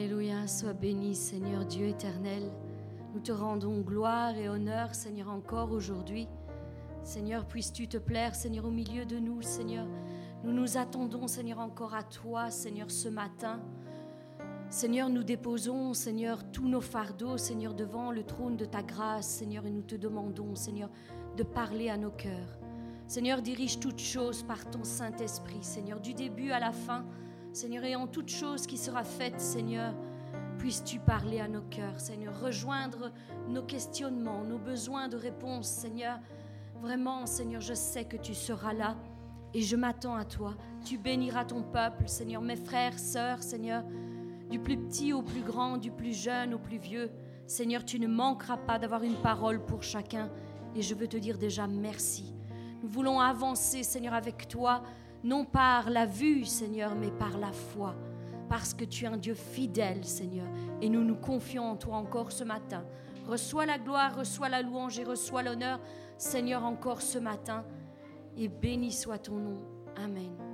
Alléluia, sois béni Seigneur Dieu éternel. Nous te rendons gloire et honneur Seigneur encore aujourd'hui. Seigneur, puisses-tu te plaire Seigneur au milieu de nous Seigneur. Nous nous attendons Seigneur encore à toi Seigneur ce matin. Seigneur, nous déposons, Seigneur, tous nos fardeaux, Seigneur, devant le trône de ta grâce, Seigneur, et nous te demandons, Seigneur, de parler à nos cœurs. Seigneur, dirige toutes choses par ton Saint-Esprit, Seigneur, du début à la fin, Seigneur, et en toute chose qui sera faite, Seigneur, puisses-tu parler à nos cœurs, Seigneur, rejoindre nos questionnements, nos besoins de réponse, Seigneur. Vraiment, Seigneur, je sais que tu seras là et je m'attends à toi. Tu béniras ton peuple, Seigneur, mes frères, sœurs, Seigneur du plus petit au plus grand, du plus jeune au plus vieux. Seigneur, tu ne manqueras pas d'avoir une parole pour chacun. Et je veux te dire déjà merci. Nous voulons avancer, Seigneur, avec toi, non par la vue, Seigneur, mais par la foi. Parce que tu es un Dieu fidèle, Seigneur. Et nous nous confions en toi encore ce matin. Reçois la gloire, reçois la louange et reçois l'honneur, Seigneur, encore ce matin. Et béni soit ton nom. Amen.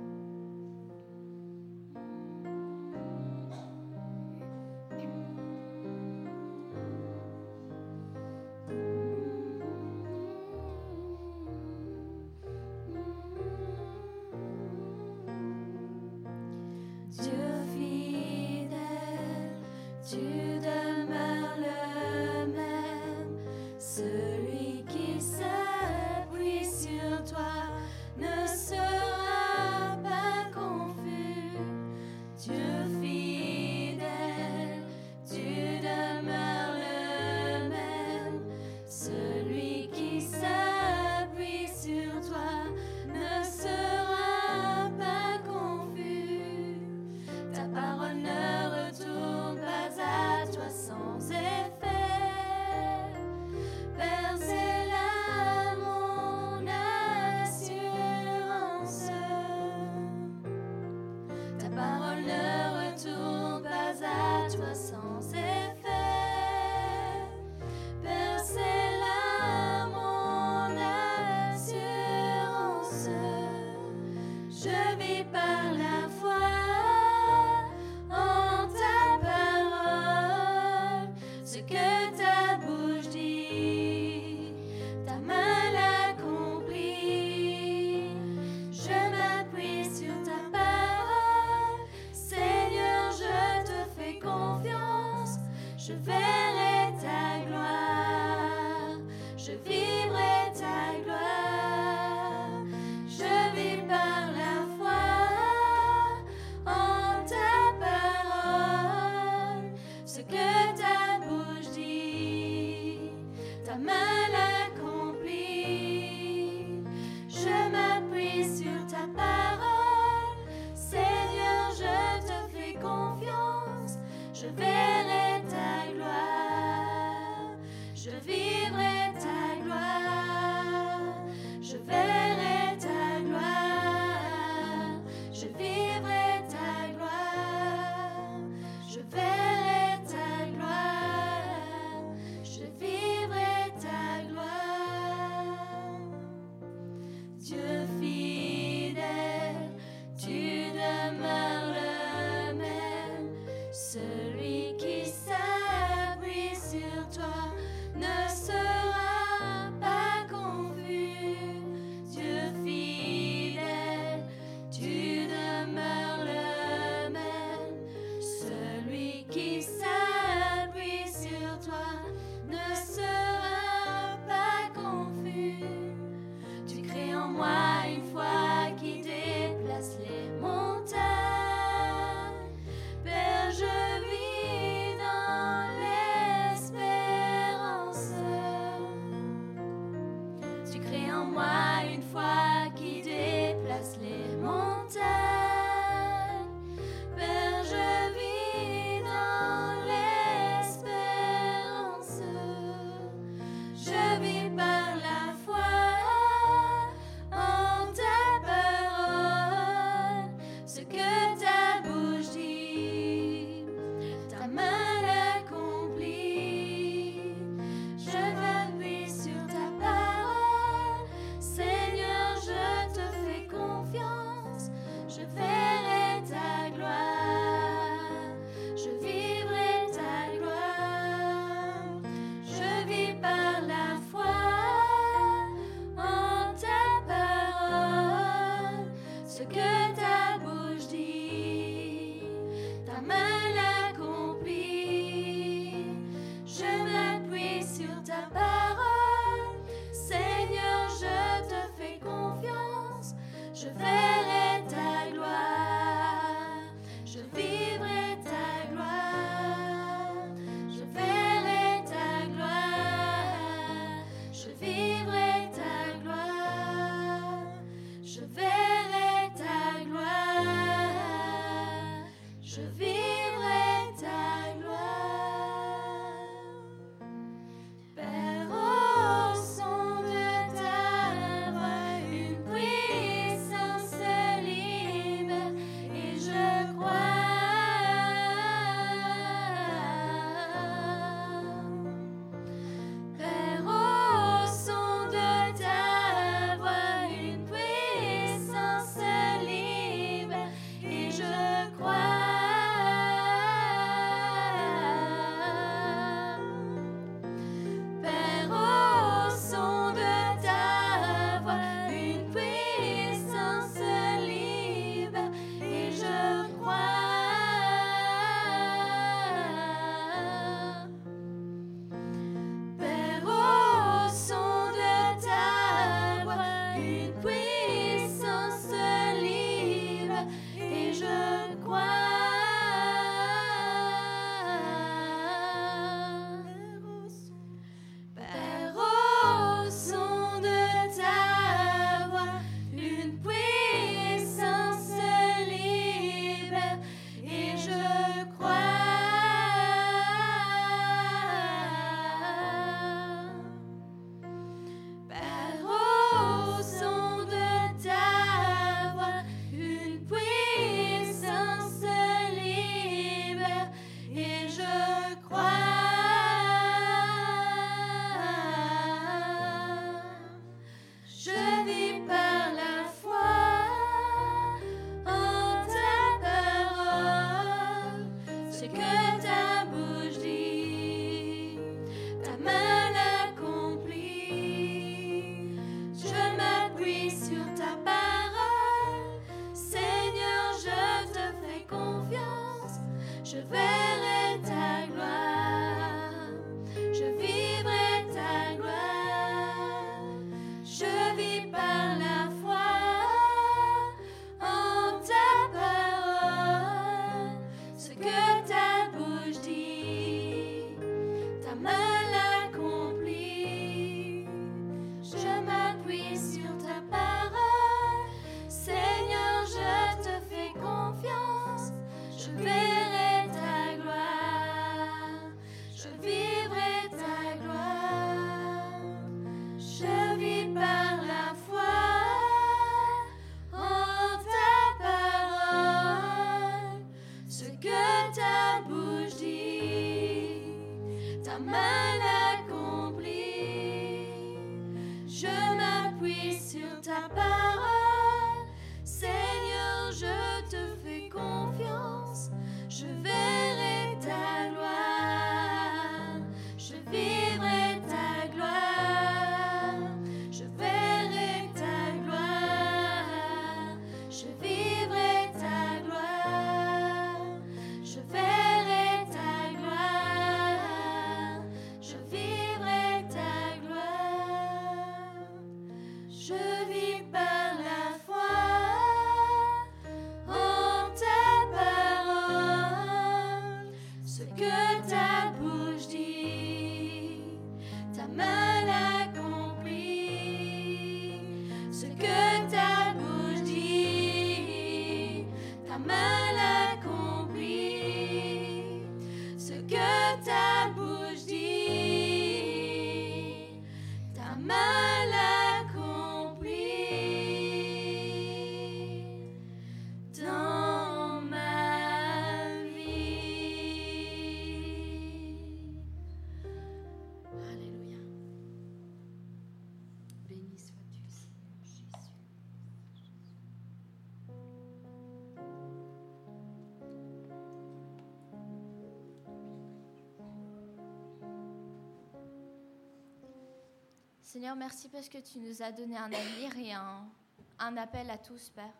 Seigneur, merci parce que tu nous as donné un avenir et un, appel à tous, Père.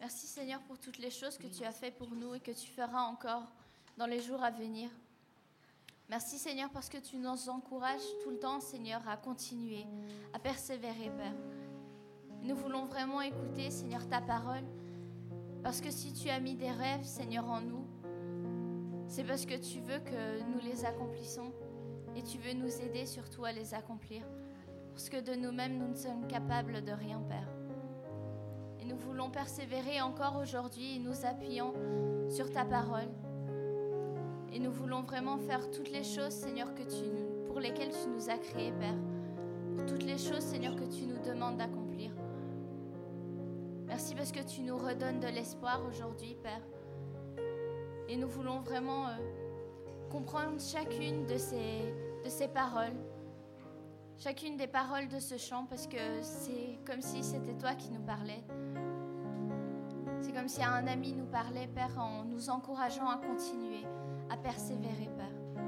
Merci Seigneur pour toutes les choses que tu as fait pour nous et que tu feras encore dans les jours à venir. Merci Seigneur parce que tu nous encourages tout le temps, Seigneur, à continuer, à persévérer, Père. Nous voulons vraiment écouter, Seigneur, ta parole, parce que si tu as mis des rêves, Seigneur, en nous, c'est parce que tu veux que nous les accomplissons et tu veux nous aider surtout à les accomplir. Parce que de nous-mêmes, nous ne sommes capables de rien, Père. Et nous voulons persévérer encore aujourd'hui, nous appuyant sur ta parole. Et nous voulons vraiment faire toutes les choses, Seigneur, que tu, pour lesquelles tu nous as créés, Père. Pour toutes les choses, Seigneur, que tu nous demandes d'accomplir. Merci parce que tu nous redonnes de l'espoir aujourd'hui, Père. Et nous voulons vraiment euh, comprendre chacune de ces, de ces paroles chacune des paroles de ce chant parce que c'est comme si c'était toi qui nous parlais. C'est comme si un ami nous parlait, Père, en nous encourageant à continuer, à persévérer, Père.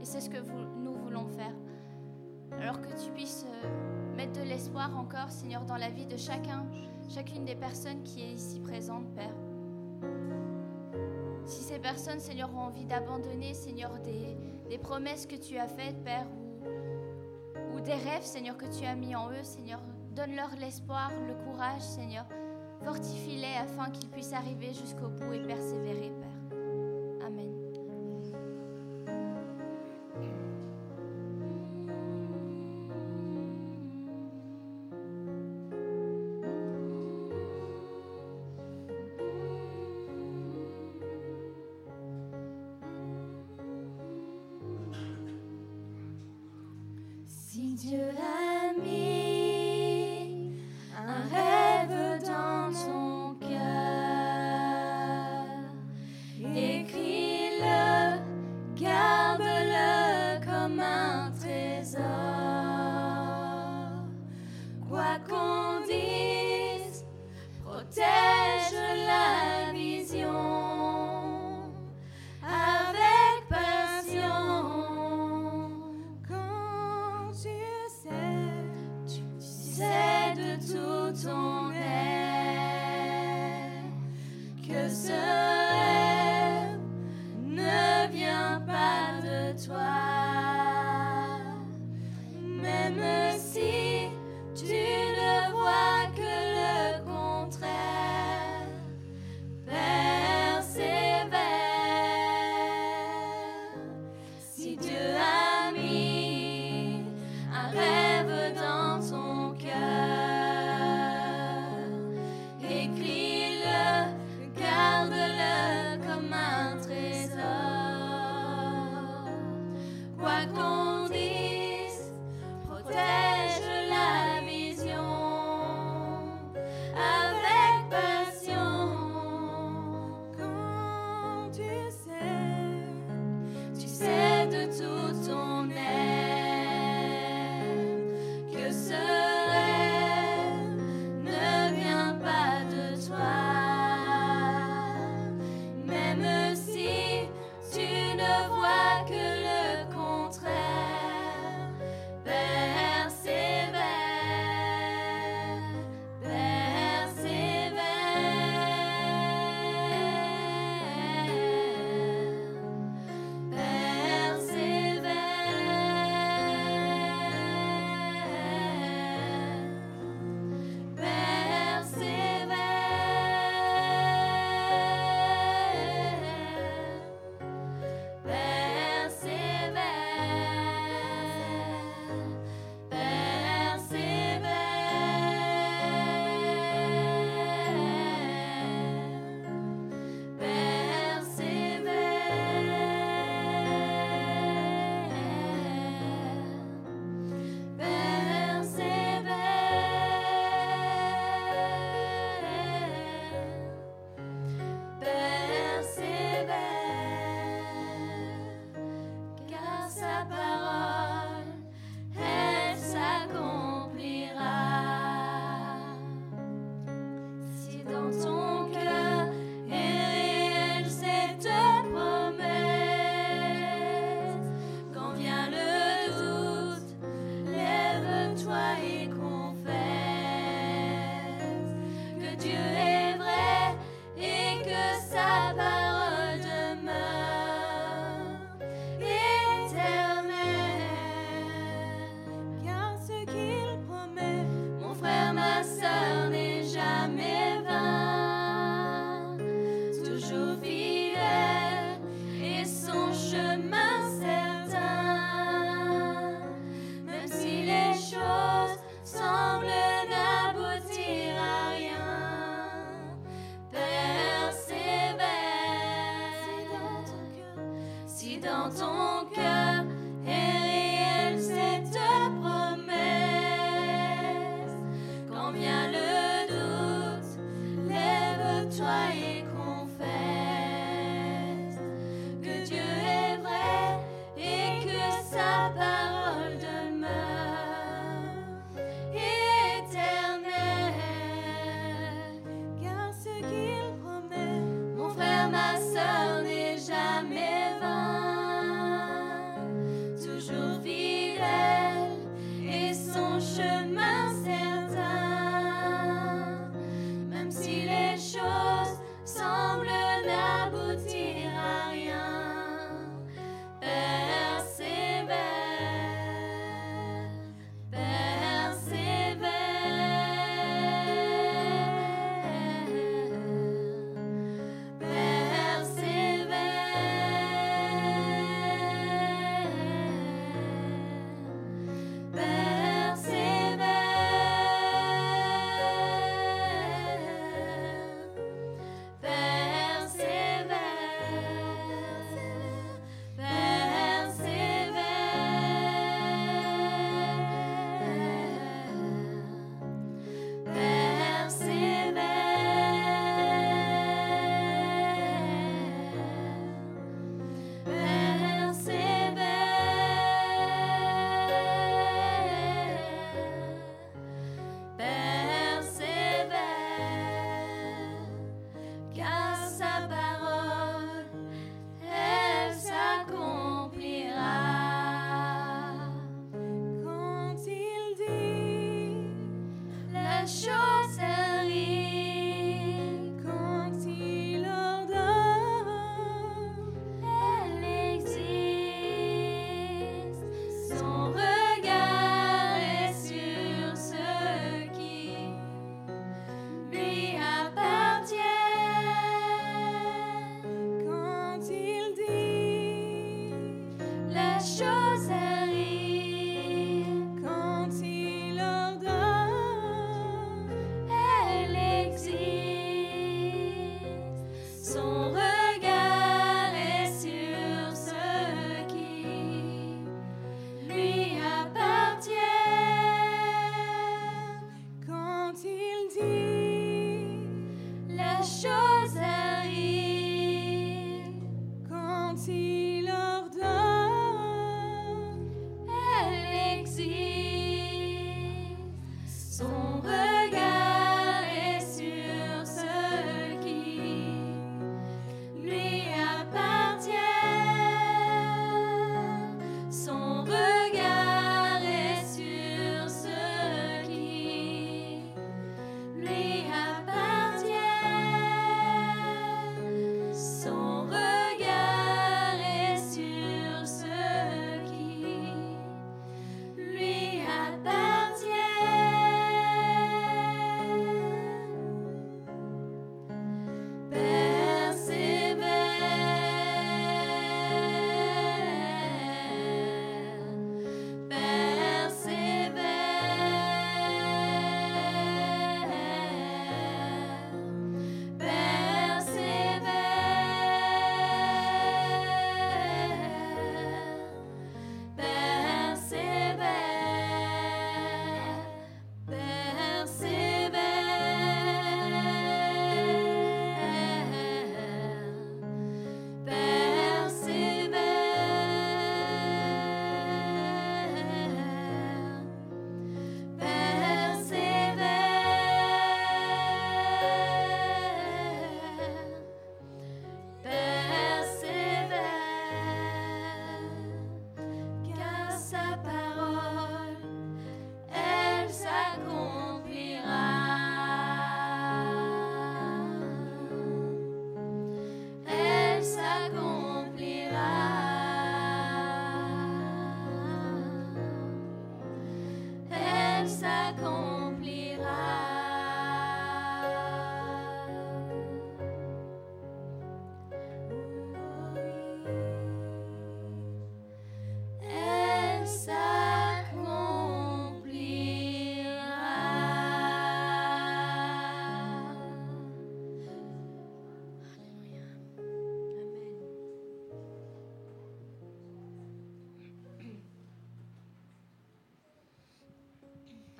Et c'est ce que nous voulons faire. Alors que tu puisses euh, mettre de l'espoir encore, Seigneur, dans la vie de chacun, chacune des personnes qui est ici présente, Père. Si ces personnes, Seigneur, ont envie d'abandonner, Seigneur, des, promesses que tu as faites, Père, des rêves, Seigneur, que tu as mis en eux, Seigneur. Donne-leur l'espoir, le courage, Seigneur. Fortifie-les afin qu'ils puissent arriver jusqu'au bout et persévérer, Père.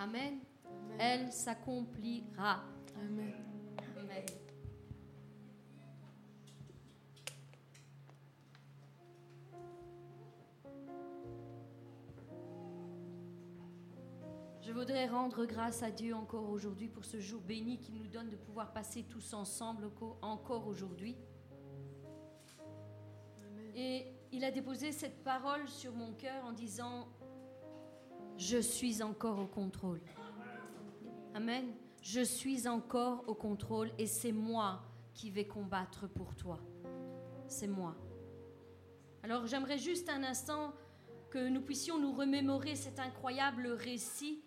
Amen. Amen. Elle s'accomplira. Amen. Amen. Je voudrais rendre grâce à Dieu encore aujourd'hui pour ce jour béni qu'il nous donne de pouvoir passer tous ensemble encore aujourd'hui. Et il a déposé cette parole sur mon cœur en disant, je suis encore au contrôle. Amen. Je suis encore au contrôle et c'est moi qui vais combattre pour toi. C'est moi. Alors j'aimerais juste un instant que nous puissions nous remémorer cet incroyable récit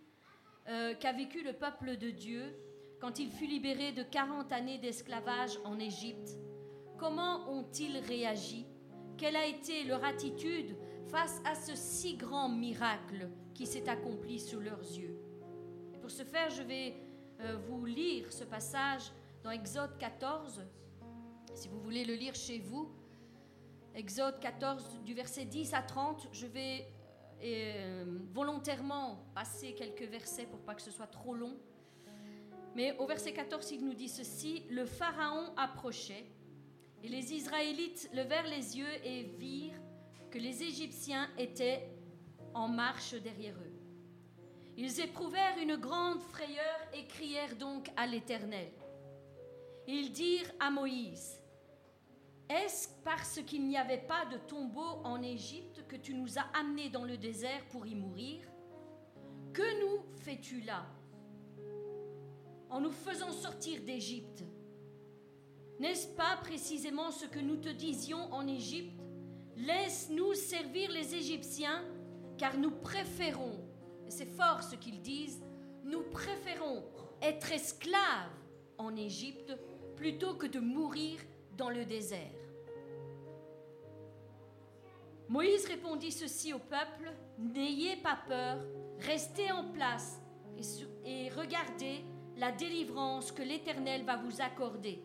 euh, qu'a vécu le peuple de Dieu quand il fut libéré de 40 années d'esclavage en Égypte. Comment ont-ils réagi? Quelle a été leur attitude face à ce si grand miracle? Qui s'est accompli sous leurs yeux Et pour ce faire, je vais euh, vous lire ce passage dans Exode 14, si vous voulez le lire chez vous. Exode 14, du verset 10 à 30, je vais euh, volontairement passer quelques versets pour pas que ce soit trop long. Mais au verset 14, il nous dit ceci, le Pharaon approchait, et les Israélites levèrent les yeux et virent que les Égyptiens étaient en marche derrière eux. Ils éprouvèrent une grande frayeur et crièrent donc à l'Éternel. Ils dirent à Moïse, Est-ce parce qu'il n'y avait pas de tombeau en Égypte que tu nous as amenés dans le désert pour y mourir? Que nous fais-tu là? En nous faisant sortir d'Égypte N'est-ce pas précisément ce que nous te disions en Égypte? Laisse-nous servir les Égyptiens, car nous préférons, c'est fort ce qu'ils disent, nous préférons être esclaves en Égypte plutôt que de mourir dans le désert. Moïse répondit ceci au peuple, N'ayez pas peur, restez en place et regardez la délivrance que l'Éternel va vous accorder.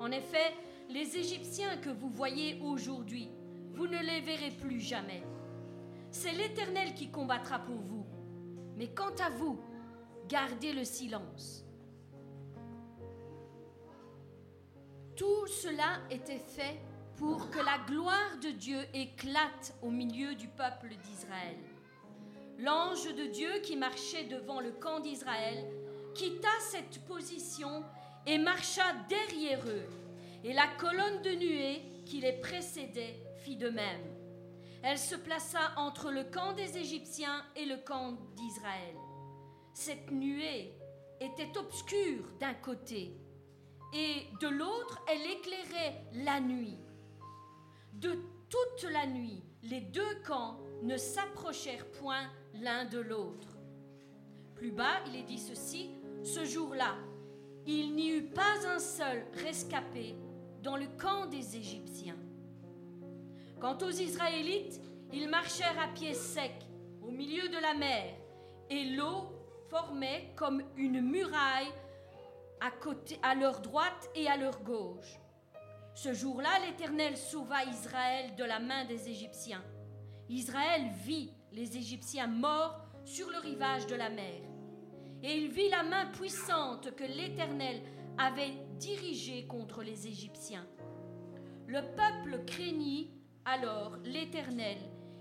En effet, les Égyptiens que vous voyez aujourd'hui, vous ne les verrez plus jamais. C'est l'Éternel qui combattra pour vous. Mais quant à vous, gardez le silence. Tout cela était fait pour que la gloire de Dieu éclate au milieu du peuple d'Israël. L'ange de Dieu qui marchait devant le camp d'Israël quitta cette position et marcha derrière eux, et la colonne de nuée qui les précédait fit de même. Elle se plaça entre le camp des Égyptiens et le camp d'Israël. Cette nuée était obscure d'un côté, et de l'autre, elle éclairait la nuit. De toute la nuit, les deux camps ne s'approchèrent point l'un de l'autre. Plus bas, il est dit ceci, ce jour-là, il n'y eut pas un seul rescapé dans le camp des Égyptiens. Quant aux Israélites, ils marchèrent à pied sec au milieu de la mer, et l'eau formait comme une muraille à, à leur droite et à leur gauche. Ce jour-là, l'Éternel sauva Israël de la main des Égyptiens. Israël vit les Égyptiens morts sur le rivage de la mer. Et il vit la main puissante que l'Éternel avait dirigée contre les Égyptiens. Le peuple craignit alors l'Éternel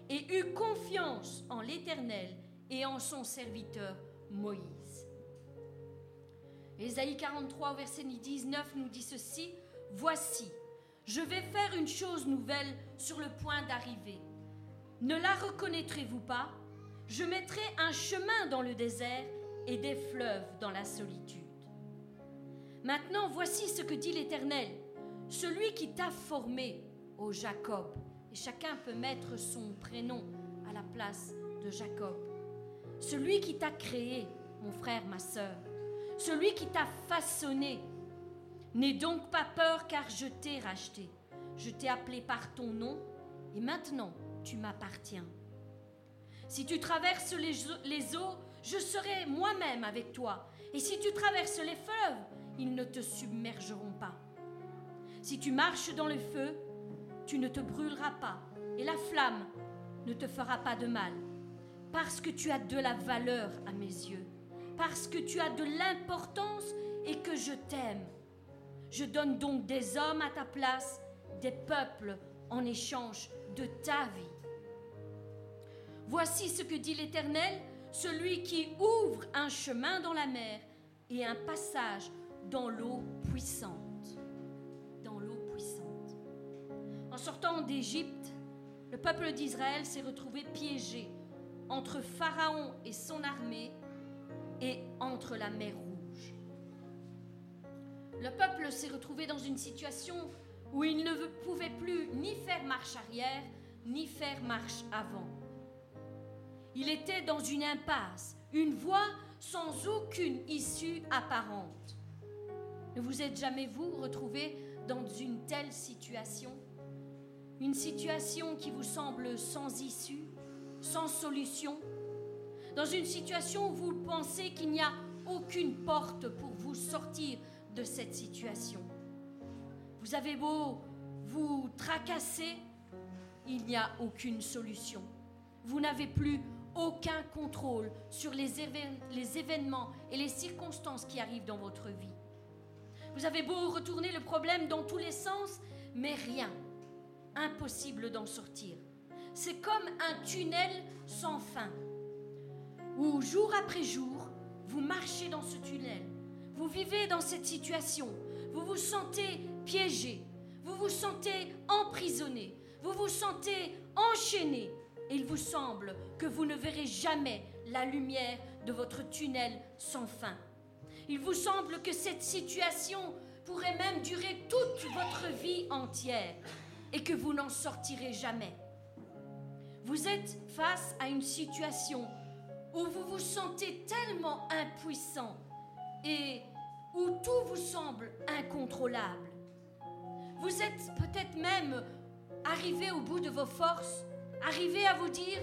et eut confiance en l'Éternel et en son serviteur Moïse. Ésaïe 43, verset 19 nous dit ceci, Voici, je vais faire une chose nouvelle sur le point d'arriver. Ne la reconnaîtrez-vous pas? Je mettrai un chemin dans le désert et des fleuves dans la solitude. Maintenant, voici ce que dit l'Éternel, celui qui t'a formé, ô Jacob, chacun peut mettre son prénom à la place de Jacob, celui qui t'a créé, mon frère, ma sœur, celui qui t'a façonné. N'aie donc pas peur car je t'ai racheté. Je t'ai appelé par ton nom et maintenant tu m'appartiens. Si tu traverses les, les eaux, je serai moi-même avec toi. Et si tu traverses les fleuves, ils ne te submergeront pas. Si tu marches dans le feu, tu ne te brûleras pas, et la flamme ne te fera pas de mal, parce que tu as de la valeur à mes yeux, parce que tu as de l'importance et que je t'aime. Je donne donc des hommes à ta place, des peuples en échange de ta vie. Voici ce que dit l'Éternel, celui qui ouvre un chemin dans la mer et un passage dans l'eau puissante. En sortant d'Égypte, le peuple d'Israël s'est retrouvé piégé entre Pharaon et son armée et entre la mer Rouge. Le peuple s'est retrouvé dans une situation où il ne pouvait plus ni faire marche arrière, ni faire marche avant. Il était dans une impasse, une voie sans aucune issue apparente. Ne vous êtes jamais, vous, retrouvé dans une telle situation? Une situation qui vous semble sans issue, sans solution Dans une situation où vous pensez qu'il n'y a aucune porte pour vous sortir de cette situation Vous avez beau vous tracasser, il n'y a aucune solution. Vous n'avez plus aucun contrôle sur les, évén- les événements et les circonstances qui arrivent dans votre vie. Vous avez beau retourner le problème dans tous les sens, mais rien. Impossible d'en sortir. C'est comme un tunnel sans fin, où jour après jour, vous marchez dans ce tunnel. Vous vivez dans cette situation. Vous vous sentez piégé. Vous vous sentez emprisonné. Vous vous sentez enchaîné. Il vous semble que vous ne verrez jamais la lumière de votre tunnel sans fin. Il vous semble que cette situation pourrait même durer toute votre vie entière et que vous n'en sortirez jamais. Vous êtes face à une situation où vous vous sentez tellement impuissant et où tout vous semble incontrôlable. Vous êtes peut-être même arrivé au bout de vos forces arriver à vous dire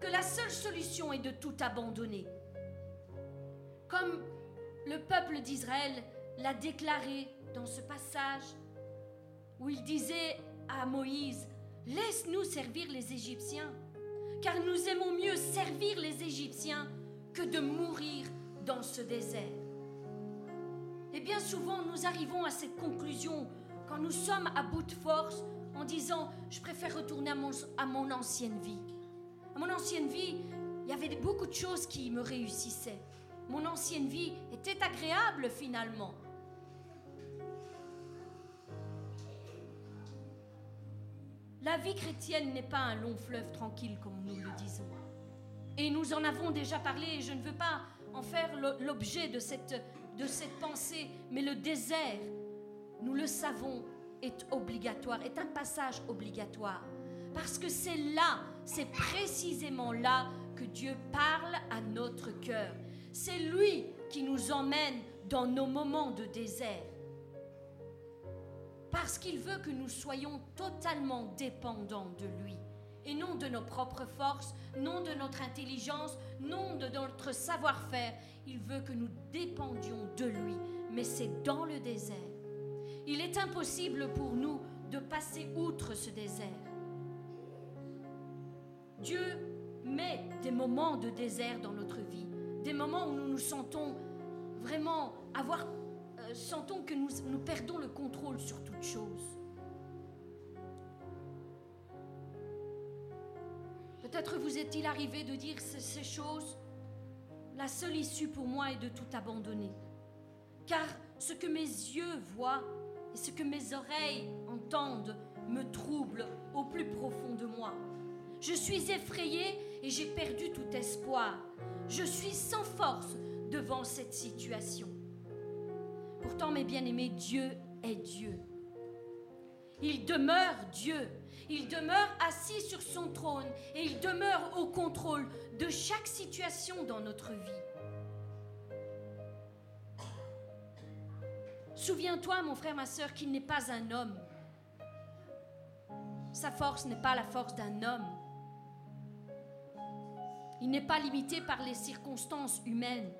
que la seule solution est de tout abandonner. Comme le peuple d'Israël l'a déclaré dans ce passage où il disait à Moïse, Laisse-nous servir les Égyptiens, car nous aimons mieux servir les Égyptiens que de mourir dans ce désert. Et bien souvent, nous arrivons à cette conclusion quand nous sommes à bout de force en disant, je préfère retourner à mon, à mon ancienne vie. À mon ancienne vie, il y avait beaucoup de choses qui me réussissaient. Mon ancienne vie était agréable finalement. La vie chrétienne n'est pas un long fleuve tranquille comme nous le disons. Et nous en avons déjà parlé et je ne veux pas en faire l'objet de cette, de cette pensée, mais le désert, nous le savons, est obligatoire, est un passage obligatoire. Parce que c'est là, c'est précisément là que Dieu parle à notre cœur. C'est lui qui nous emmène dans nos moments de désert. Parce qu'il veut que nous soyons totalement dépendants de lui. Et non de nos propres forces, non de notre intelligence, non de notre savoir-faire. Il veut que nous dépendions de lui. Mais c'est dans le désert. Il est impossible pour nous de passer outre ce désert. Dieu met des moments de désert dans notre vie, des moments où nous nous sentons vraiment avoir, sentons que nous, perdons le contrôle sur toute chose. Peut-être vous est-il arrivé de dire ces choses, la seule issue pour moi est de tout abandonner. Car ce que mes yeux voient et ce que mes oreilles entendent me trouble au plus profond de moi. Je suis effrayée et j'ai perdu tout espoir. Je suis sans force devant cette situation. Pourtant, mes bien-aimés, Dieu est Dieu. Il demeure Dieu. Il demeure assis sur son trône et il demeure au contrôle de chaque situation dans notre vie. Souviens-toi, mon frère, ma soeur, qu'il n'est pas un homme. Sa force n'est pas la force d'un homme. Il n'est pas limité par les circonstances humaines.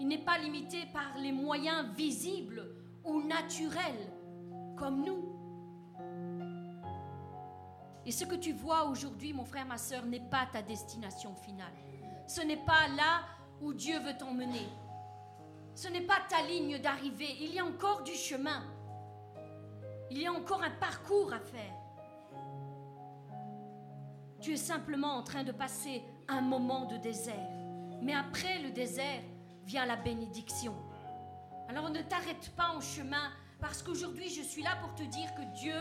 Il n'est pas limité par les moyens visibles ou naturels comme nous. Et ce que tu vois aujourd'hui, mon frère, ma soeur, n'est pas ta destination finale. Ce n'est pas là où Dieu veut t'emmener. Ce n'est pas ta ligne d'arrivée. Il y a encore du chemin. Il y a encore un parcours à faire. Tu es simplement en train de passer un moment de désert. Mais après le désert vient la bénédiction. Alors ne t'arrête pas en chemin parce qu'aujourd'hui je suis là pour te dire que Dieu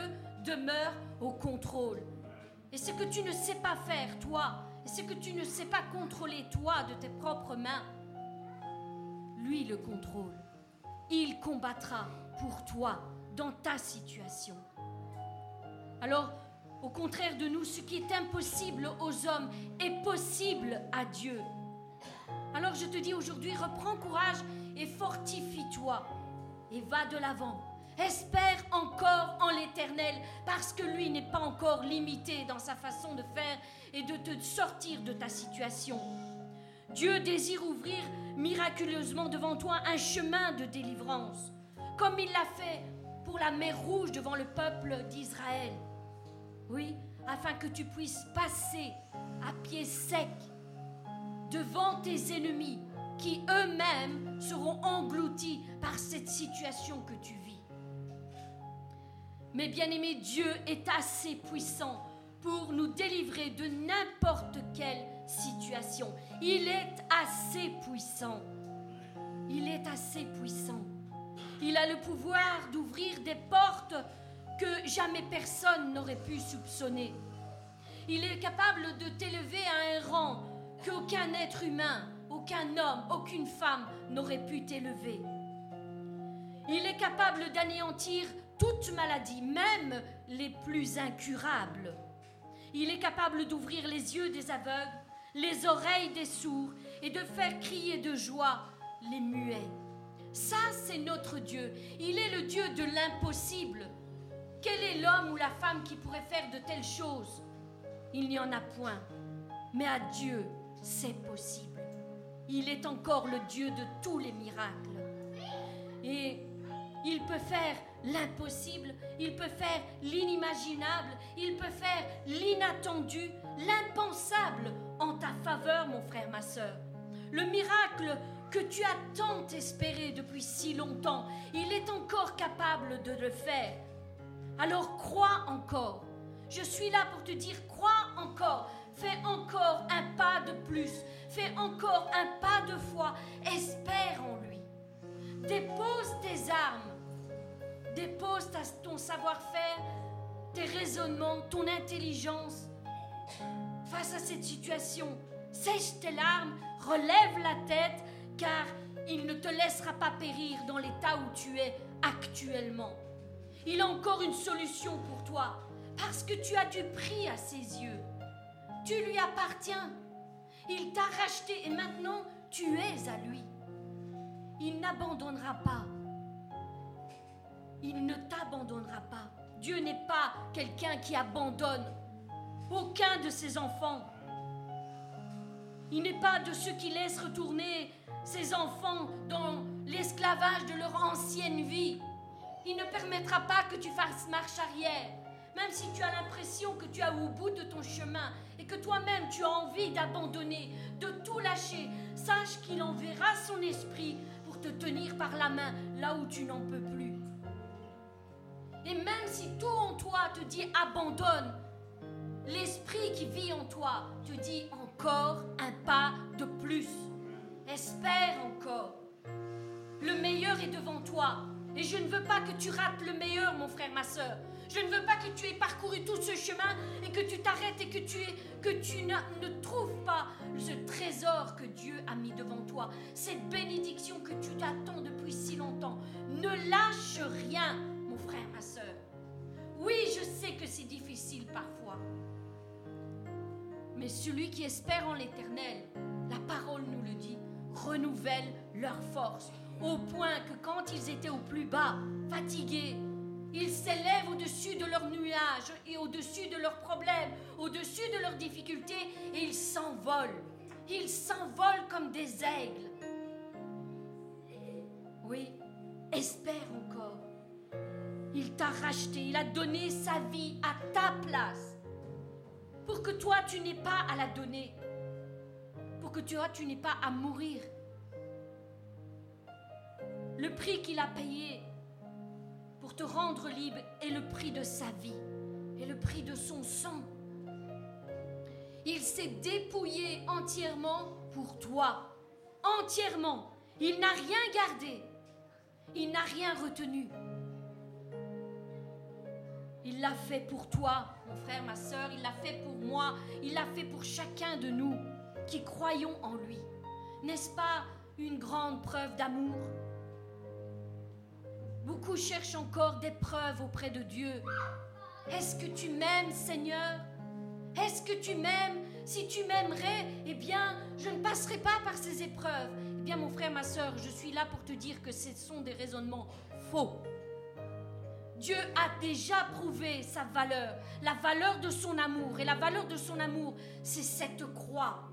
demeure au contrôle. Et ce que tu ne sais pas faire, toi, et ce que tu ne sais pas contrôler, toi, de tes propres mains, lui le contrôle. Il combattra pour toi dans ta situation. Alors, au contraire de nous, ce qui est impossible aux hommes est possible à Dieu. Alors je te dis aujourd'hui, reprends courage et fortifie-toi et va de l'avant. Espère encore en l'Éternel parce que lui n'est pas encore limité dans sa façon de faire et de te sortir de ta situation. Dieu désire ouvrir miraculeusement devant toi un chemin de délivrance, comme il l'a fait pour la mer Rouge devant le peuple d'Israël. Oui, afin que tu puisses passer à pied sec devant tes ennemis qui eux-mêmes seront engloutis par cette situation que tu vis. Mais bien-aimé, Dieu est assez puissant pour nous délivrer de n'importe quelle situation. Il est assez puissant. Il est assez puissant. Il a le pouvoir d'ouvrir des portes que jamais personne n'aurait pu soupçonner. Il est capable de t'élever à un rang qu'aucun être humain, aucun homme, aucune femme n'aurait pu t'élever. Il est capable d'anéantir toute maladie, même les plus incurables. Il est capable d'ouvrir les yeux des aveugles, les oreilles des sourds et de faire crier de joie les muets. Ça, c'est notre Dieu. Il est le Dieu de l'impossible. Quel est l'homme ou la femme qui pourrait faire de telles choses? Il n'y en a point. Mais à Dieu, c'est possible. Il est encore le Dieu de tous les miracles. Et il peut faire l'impossible, il peut faire l'inimaginable, il peut faire l'inattendu, l'impensable en ta faveur, mon frère, ma soeur. Le miracle que tu as tant espéré depuis si longtemps, il est encore capable de le faire. Alors crois encore. Je suis là pour te dire, crois encore. Fais encore un pas de plus. Fais encore un pas de foi. Espère en lui. Dépose tes armes. Dépose ton savoir-faire, tes raisonnements, ton intelligence face à cette situation. Sèche tes larmes, relève la tête, car il ne te laissera pas périr dans l'état où tu es actuellement. Il a encore une solution pour toi, parce que tu as du prix à ses yeux. Tu lui appartiens. Il t'a racheté et maintenant tu es à lui. Il n'abandonnera pas. Il ne t'abandonnera pas. Dieu n'est pas quelqu'un qui abandonne aucun de ses enfants. Il n'est pas de ceux qui laissent retourner ses enfants dans l'esclavage de leur ancienne vie. Il ne permettra pas que tu fasses marche arrière. Même si tu as l'impression que tu es au bout de ton chemin et que toi-même tu as envie d'abandonner, de tout lâcher, sache qu'il enverra son esprit pour te tenir par la main là où tu n'en peux plus. Et même si tout en toi te dit abandonne, l'esprit qui vit en toi te dit encore un pas de plus. Espère encore. Le meilleur est devant toi. Et je ne veux pas que tu rates le meilleur, mon frère, ma soeur. Je ne veux pas que tu aies parcouru tout ce chemin et que tu t'arrêtes et que tu, que tu ne trouves pas ce trésor que Dieu a mis devant toi. Cette bénédiction que tu t'attends depuis si longtemps. Ne lâche rien, mon frère, ma soeur. Oui, je sais que c'est difficile parfois. Mais celui qui espère en l'éternel, la parole nous le dit, renouvelle leur force, au point que quand ils étaient au plus bas, fatigués, ils s'élèvent au-dessus de leurs nuages et au-dessus de leurs problèmes, au-dessus de leurs difficultés, et ils s'envolent. Ils s'envolent comme des aigles. Oui, espère encore. Il t'a racheté, il a donné sa vie à ta place. Pour que toi, tu n'aies pas à la donner. Pour que toi, tu n'aies pas à mourir. Le prix qu'il a payé te rendre libre est le prix de sa vie et le prix de son sang. Il s'est dépouillé entièrement pour toi. Entièrement. Il n'a rien gardé. Il n'a rien retenu. Il l'a fait pour toi, mon frère, ma soeur. Il l'a fait pour moi. Il l'a fait pour chacun de nous qui croyons en lui. N'est-ce pas une grande preuve d'amour? Beaucoup cherchent encore des preuves auprès de Dieu. Est-ce que tu m'aimes, Seigneur? Est-ce que tu m'aimes? Si tu m'aimerais, eh bien, je ne passerai pas par ces épreuves. Eh bien, mon frère, ma soeur, je suis là pour te dire que ce sont des raisonnements faux. Dieu a déjà prouvé sa valeur, la valeur de son amour. Et la valeur de son amour, c'est cette croix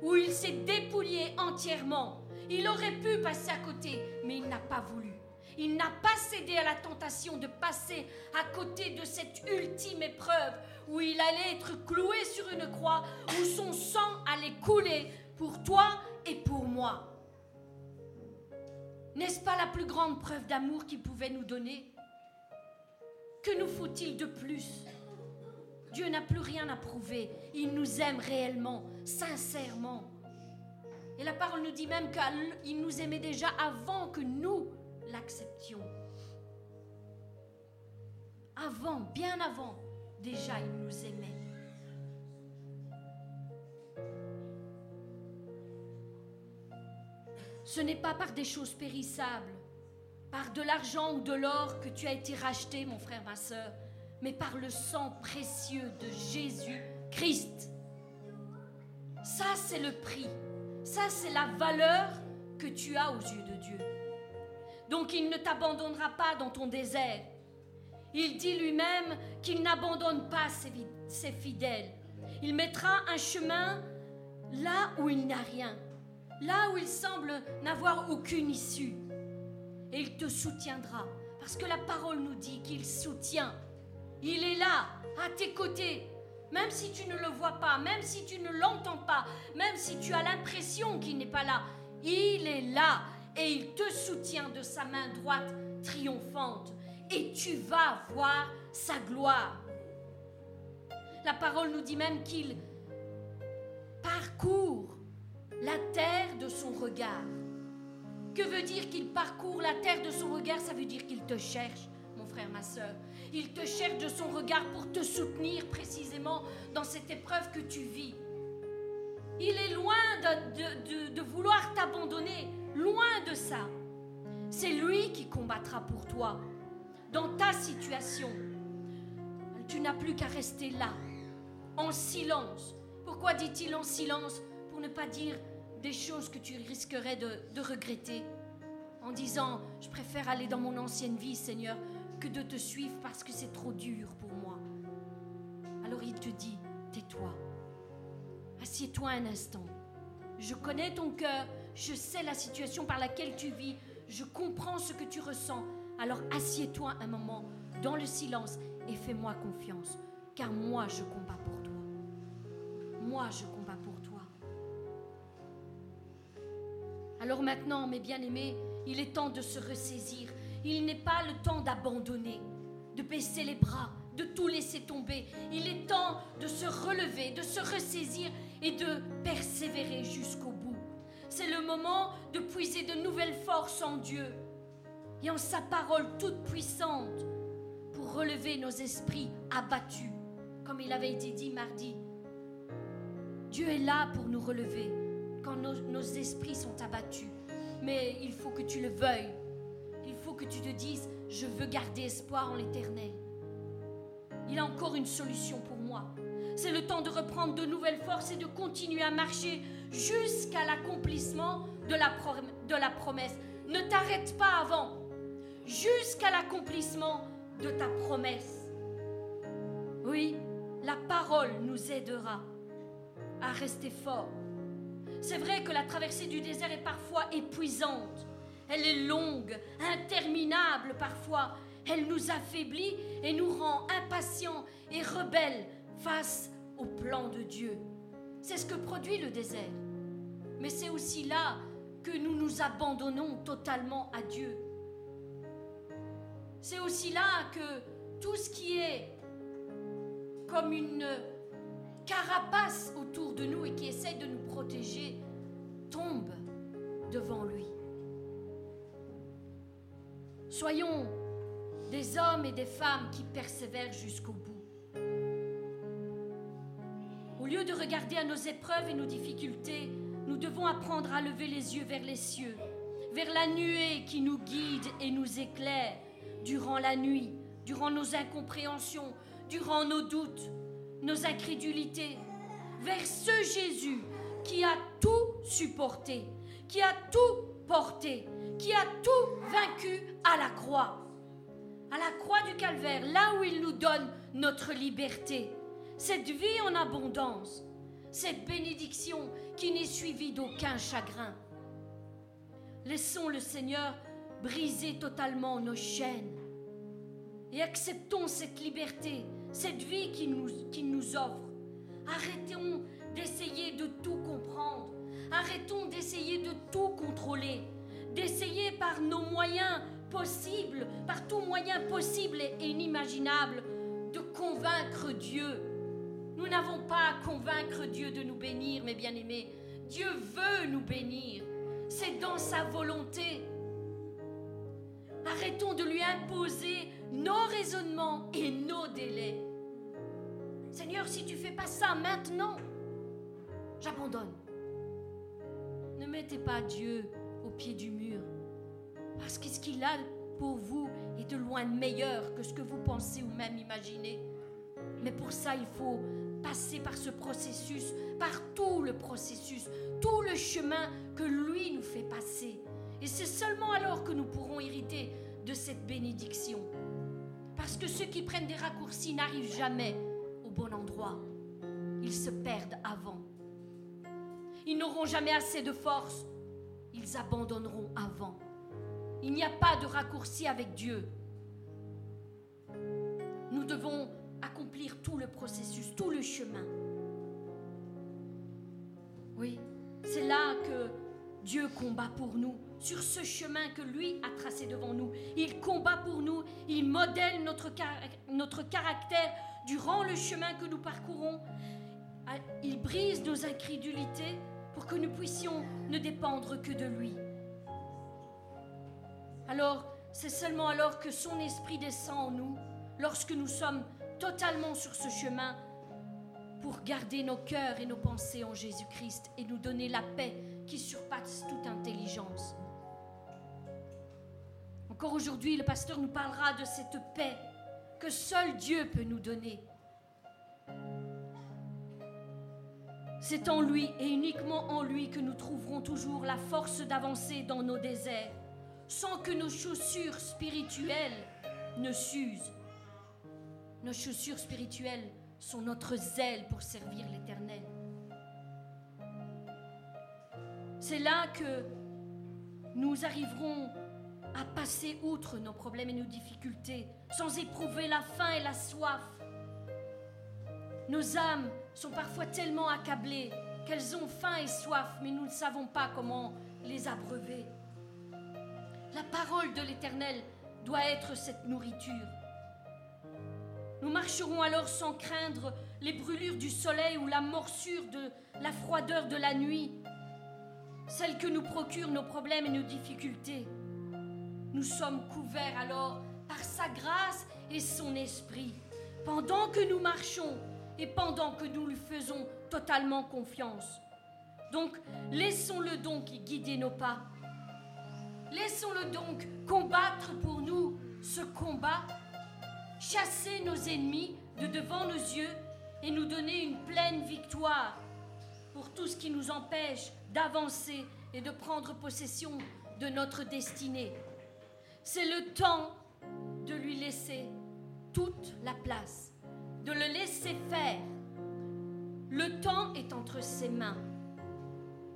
où il s'est dépouillé entièrement. Il aurait pu passer à côté, mais il n'a pas voulu. Il n'a pas cédé à la tentation de passer à côté de cette ultime épreuve où il allait être cloué sur une croix, où son sang allait couler pour toi et pour moi. N'est-ce pas la plus grande preuve d'amour qu'il pouvait nous donner? Que nous faut-il de plus? Dieu n'a plus rien à prouver. Il nous aime réellement, sincèrement. Et la parole nous dit même qu'il nous aimait déjà avant que nous l'acceptions. Avant, bien avant, déjà il nous aimait. Ce n'est pas par des choses périssables, par de l'argent ou de l'or que tu as été racheté, mon frère, ma soeur, mais par le sang précieux de Jésus Christ. Ça, c'est le prix. Ça, c'est la valeur que tu as aux yeux de Dieu. Donc il ne t'abandonnera pas dans ton désert. Il dit lui-même qu'il n'abandonne pas ses, fidèles. Il mettra un chemin là où il n'a rien, là où il semble n'avoir aucune issue. Et il te soutiendra, parce que la parole nous dit qu'il soutient. Il est là, à tes côtés, même si tu ne le vois pas, même si tu ne l'entends pas, même si tu as l'impression qu'il n'est pas là. Il est là et il te soutient de sa main droite triomphante. Et tu vas voir sa gloire. La parole nous dit même qu'il parcourt la terre de son regard. Que veut dire qu'il parcourt la terre de son regard? Ça veut dire qu'il te cherche, mon frère, ma soeur. Il te cherche de son regard pour te soutenir précisément dans cette épreuve que tu vis. Il est loin de, de vouloir t'abandonner, loin de ça. C'est lui qui combattra pour toi dans ta situation. Tu n'as plus qu'à rester là, en silence. Pourquoi dit-il en silence Pour ne pas dire des choses que tu risquerais de, regretter? En disant, je préfère aller dans mon ancienne vie, Seigneur, que de te suivre parce que c'est trop dur pour moi. Alors il te dit, tais-toi. Assieds-toi un instant. Je connais ton cœur, je sais la situation par laquelle tu vis, je comprends ce que tu ressens. Alors assieds-toi un moment dans le silence et fais-moi confiance, car moi je combats pour toi. Moi je combats pour toi. Alors maintenant, mes bien-aimés, il est temps de se ressaisir. Il n'est pas le temps d'abandonner, de baisser les bras, de tout laisser tomber. Il est temps de se relever, de se ressaisir et de persévérer jusqu'au bout. C'est le moment de puiser de nouvelles forces en Dieu et en sa parole toute puissante pour relever nos esprits abattus, comme il avait été dit mardi. Dieu est là pour nous relever quand nos, esprits sont abattus. Mais il faut que tu le veuilles. Il faut que tu te dises, je veux garder espoir en l'éternel. Il a encore une solution pour moi. C'est le temps de reprendre de nouvelles forces et de continuer à marcher jusqu'à l'accomplissement de la, promesse. Ne t'arrête pas avant jusqu'à l'accomplissement de ta promesse. Oui, la parole nous aidera à rester forts. C'est vrai que la traversée du désert est parfois épuisante. Elle est longue, interminable parfois. Elle nous affaiblit et nous rend impatients et rebelles face au plan de Dieu. C'est ce que produit le désert. Mais c'est aussi là que nous nous abandonnons totalement à Dieu. C'est aussi là que tout ce qui est comme une carapace autour de nous et qui essaye de nous protéger tombe devant lui. Soyons des hommes et des femmes qui persévèrent jusqu'au bout. Lieu de regarder à nos épreuves et nos difficultés, nous devons apprendre à lever les yeux vers les cieux, vers la nuée qui nous guide et nous éclaire, durant la nuit, durant nos incompréhensions, durant nos doutes, nos incrédulités, vers ce Jésus qui a tout supporté, qui a tout porté, qui a tout vaincu à la croix. À la croix du calvaire, là où il nous donne notre liberté, cette vie en abondance, cette bénédiction qui n'est suivie d'aucun chagrin. Laissons le Seigneur briser totalement nos chaînes et acceptons cette liberté, cette vie qu'il nous, offre. Arrêtons d'essayer de tout comprendre. Arrêtons d'essayer de tout contrôler. D'essayer par nos moyens possibles, par tout moyen possible et inimaginable, de convaincre Dieu. Nous n'avons pas à convaincre Dieu de nous bénir, mes bien-aimés. Dieu veut nous bénir. C'est dans sa volonté. Arrêtons de lui imposer nos raisonnements et nos délais. Seigneur, si tu fais pas ça maintenant, j'abandonne. Ne mettez pas Dieu au pied du mur, parce que ce qu'il a pour vous est de loin meilleur que ce que vous pensez ou même imaginez. Mais pour ça, il faut passer par ce processus, par tout le processus, tout le chemin que lui nous fait passer. Et c'est seulement alors que nous pourrons hériter de cette bénédiction. Parce que ceux qui prennent des raccourcis n'arrivent jamais au bon endroit. ils se perdent avant. Ils n'auront jamais assez de force, ils abandonneront avant. Il n'y a pas de raccourci avec Dieu. Nous devons accomplir tout le processus, tout le chemin. Oui, c'est là que Dieu combat pour nous, sur ce chemin que lui a tracé devant nous. Il combat pour nous, il modèle notre, notre caractère durant le chemin que nous parcourons. Ah, il brise nos incrédulités pour que nous puissions ne dépendre que de lui. Alors, c'est seulement alors que son esprit descend en nous, lorsque nous sommes totalement sur ce chemin, pour garder nos cœurs et nos pensées en Jésus-Christ et nous donner la paix qui surpasse toute intelligence. Encore aujourd'hui, le pasteur nous parlera de cette paix que seul Dieu peut nous donner. C'est en lui et uniquement en lui que nous trouverons toujours la force d'avancer dans nos déserts, sans que nos chaussures spirituelles ne s'usent. Nos chaussures spirituelles sont notre zèle pour servir l'Éternel. C'est là que nous arriverons à passer outre nos problèmes et nos difficultés, sans éprouver la faim et la soif. Nos âmes sont parfois tellement accablées qu'elles ont faim et soif, mais nous ne savons pas comment les abreuver. La parole de l'Éternel doit être cette nourriture. Nous marcherons alors sans craindre les brûlures du soleil ou la morsure de la froideur de la nuit, celle que nous procurent nos problèmes et nos difficultés. Nous sommes couverts alors par sa grâce et son esprit, pendant que nous marchons et pendant que nous lui faisons totalement confiance. Donc, laissons-le donc guider nos pas. Laissons-le donc combattre pour nous ce combat, chasser nos ennemis de devant nos yeux et nous donner une pleine victoire pour tout ce qui nous empêche d'avancer et de prendre possession de notre destinée. C'est le temps de lui laisser toute la place, de le laisser faire. Le temps est entre ses mains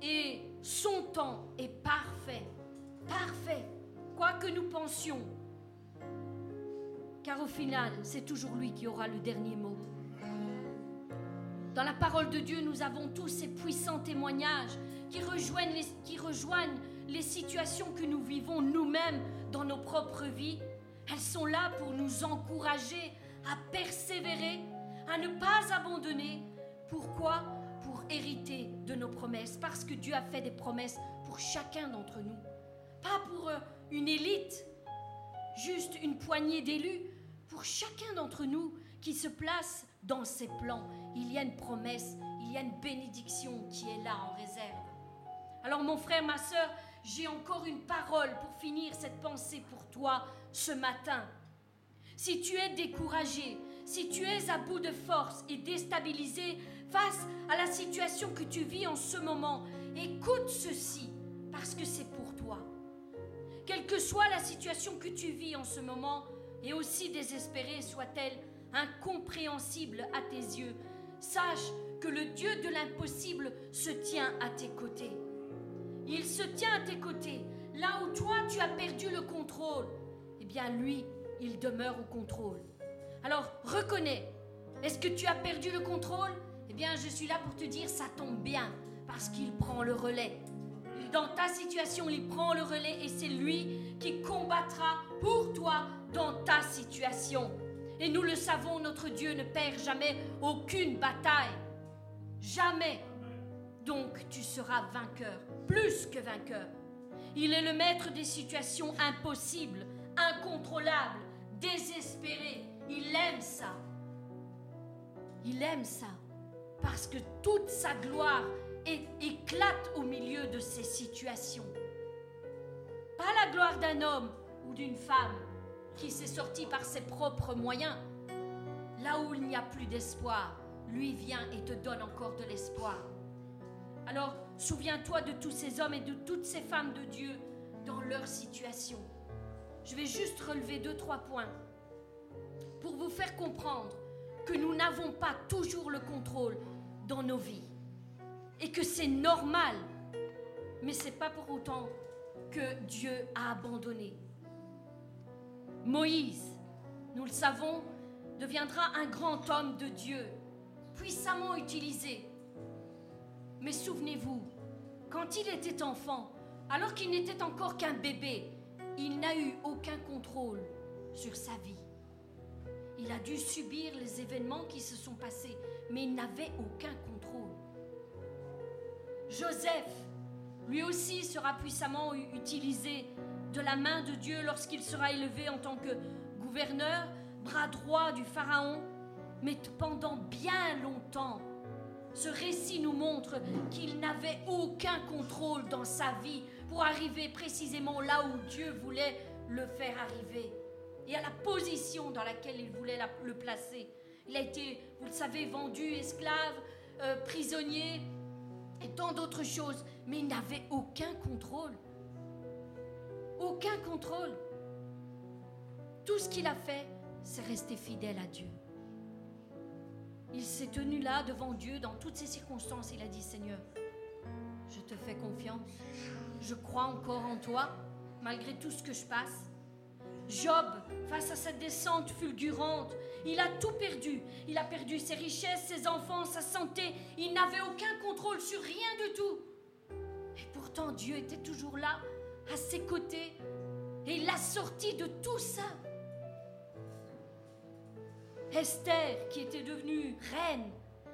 et son temps est parfait, parfait, quoi que nous pensions. Car au final, c'est toujours lui qui aura le dernier mot. Dans la parole de Dieu, nous avons tous ces puissants témoignages qui rejoignent les, qui rejoignent les situations que nous vivons nous-mêmes dans nos propres vies. Elles sont là pour nous encourager à persévérer, à ne pas abandonner. Pourquoi? Pour hériter de nos promesses. Parce que Dieu a fait des promesses pour chacun d'entre nous. Pas pour euh, une élite, juste une poignée d'élus. Pour chacun d'entre nous qui se place dans ses plans, il y a une promesse, il y a une bénédiction qui est là en réserve. Alors mon frère, ma soeur, j'ai encore une parole pour finir cette pensée pour toi ce matin. Si tu es découragé, si tu es à bout de force et déstabilisé face à la situation que tu vis en ce moment, écoute ceci parce que c'est pour toi. Quelle que soit la situation que tu vis en ce moment, et aussi désespérée soit-elle, incompréhensible à tes yeux, sache que le Dieu de l'impossible se tient à tes côtés. Il se tient à tes côtés. Là où toi tu as perdu le contrôle, eh bien lui, il demeure au contrôle. Alors reconnais, est-ce que tu as perdu le contrôle? Eh bien je suis là pour te dire, ça tombe bien, parce qu'il prend le relais. Dans ta situation, il prend le relais et c'est lui qui combattra pour toi dans ta situation. Et nous le savons, notre Dieu ne perd jamais aucune bataille. Jamais. Donc tu seras vainqueur, plus que vainqueur. Il est le maître des situations impossibles, incontrôlables, désespérées. Il aime ça. Il aime ça. Parce que toute sa gloire éclate au milieu de ces situations. Pas la gloire d'un homme ou d'une femme qui s'est sorti par ses propres moyens. Là où il n'y a plus d'espoir, lui vient et te donne encore de l'espoir. Alors, souviens-toi de tous ces hommes et de toutes ces femmes de Dieu dans leur situation. Je vais juste relever deux, trois points pour vous faire comprendre que nous n'avons pas toujours le contrôle dans nos vies et que c'est normal. Mais c'est pas pour autant que Dieu a abandonné. Moïse, nous le savons, deviendra un grand homme de Dieu, puissamment utilisé. Mais souvenez-vous, quand il était enfant, alors qu'il n'était encore qu'un bébé, il n'a eu aucun contrôle sur sa vie. Il a dû subir les événements qui se sont passés, mais il n'avait aucun contrôle. Joseph, lui aussi, sera puissamment utilisé de la main de Dieu lorsqu'il sera élevé en tant que gouverneur, bras droit du Pharaon. Mais pendant bien longtemps, ce récit nous montre qu'il n'avait aucun contrôle dans sa vie pour arriver précisément là où Dieu voulait le faire arriver et à la position dans laquelle il voulait le placer. Il a été, vous le savez, vendu, esclave, euh, prisonnier et tant d'autres choses, mais il n'avait aucun contrôle. Aucun contrôle. Tout ce qu'il a fait, c'est rester fidèle à Dieu. Il s'est tenu là devant Dieu dans toutes ces circonstances. Il a dit, Seigneur, je te fais confiance. Je crois encore en toi, malgré tout ce que je passe. Job, face à cette descente fulgurante, il a tout perdu. Il a perdu ses richesses, ses enfants, sa santé. Il n'avait aucun contrôle sur rien du tout. Et pourtant, Dieu était toujours là, à ses côtés. Et l'a sorti de tout ça. Esther, qui était devenue reine,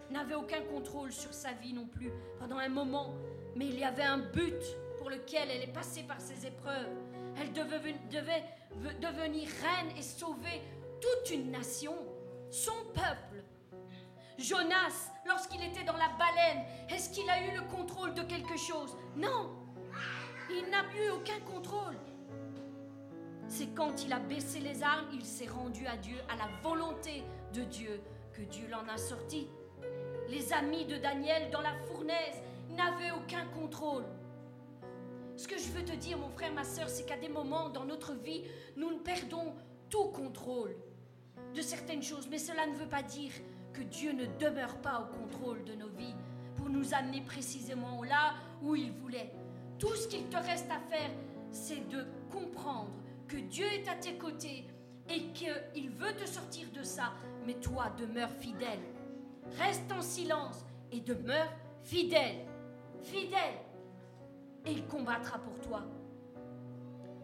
n'avait aucun contrôle sur sa vie non plus pendant un moment, mais il y avait un but pour lequel elle est passée par ces épreuves. Elle devait devenir reine et sauver toute une nation, son peuple. Jonas, lorsqu'il était dans la baleine, est-ce qu'il a eu le contrôle de quelque chose? Non, il n'a eu aucun contrôle. C'est quand il a baissé les armes, il s'est rendu à Dieu, à la volonté de Dieu, que Dieu l'en a sorti. Les amis de Daniel dans la fournaise n'avaient aucun contrôle. Ce que je veux te dire, mon frère, ma soeur, c'est qu'à des moments dans notre vie, nous perdons tout contrôle de certaines choses. Mais cela ne veut pas dire que Dieu ne demeure pas au contrôle de nos vies pour nous amener précisément là où il voulait. Tout ce qu'il te reste à faire, c'est de comprendre que Dieu est à tes côtés et qu'il veut te sortir de ça. Mais toi, demeure fidèle. Reste en silence et demeure fidèle. Fidèle et il combattra pour toi.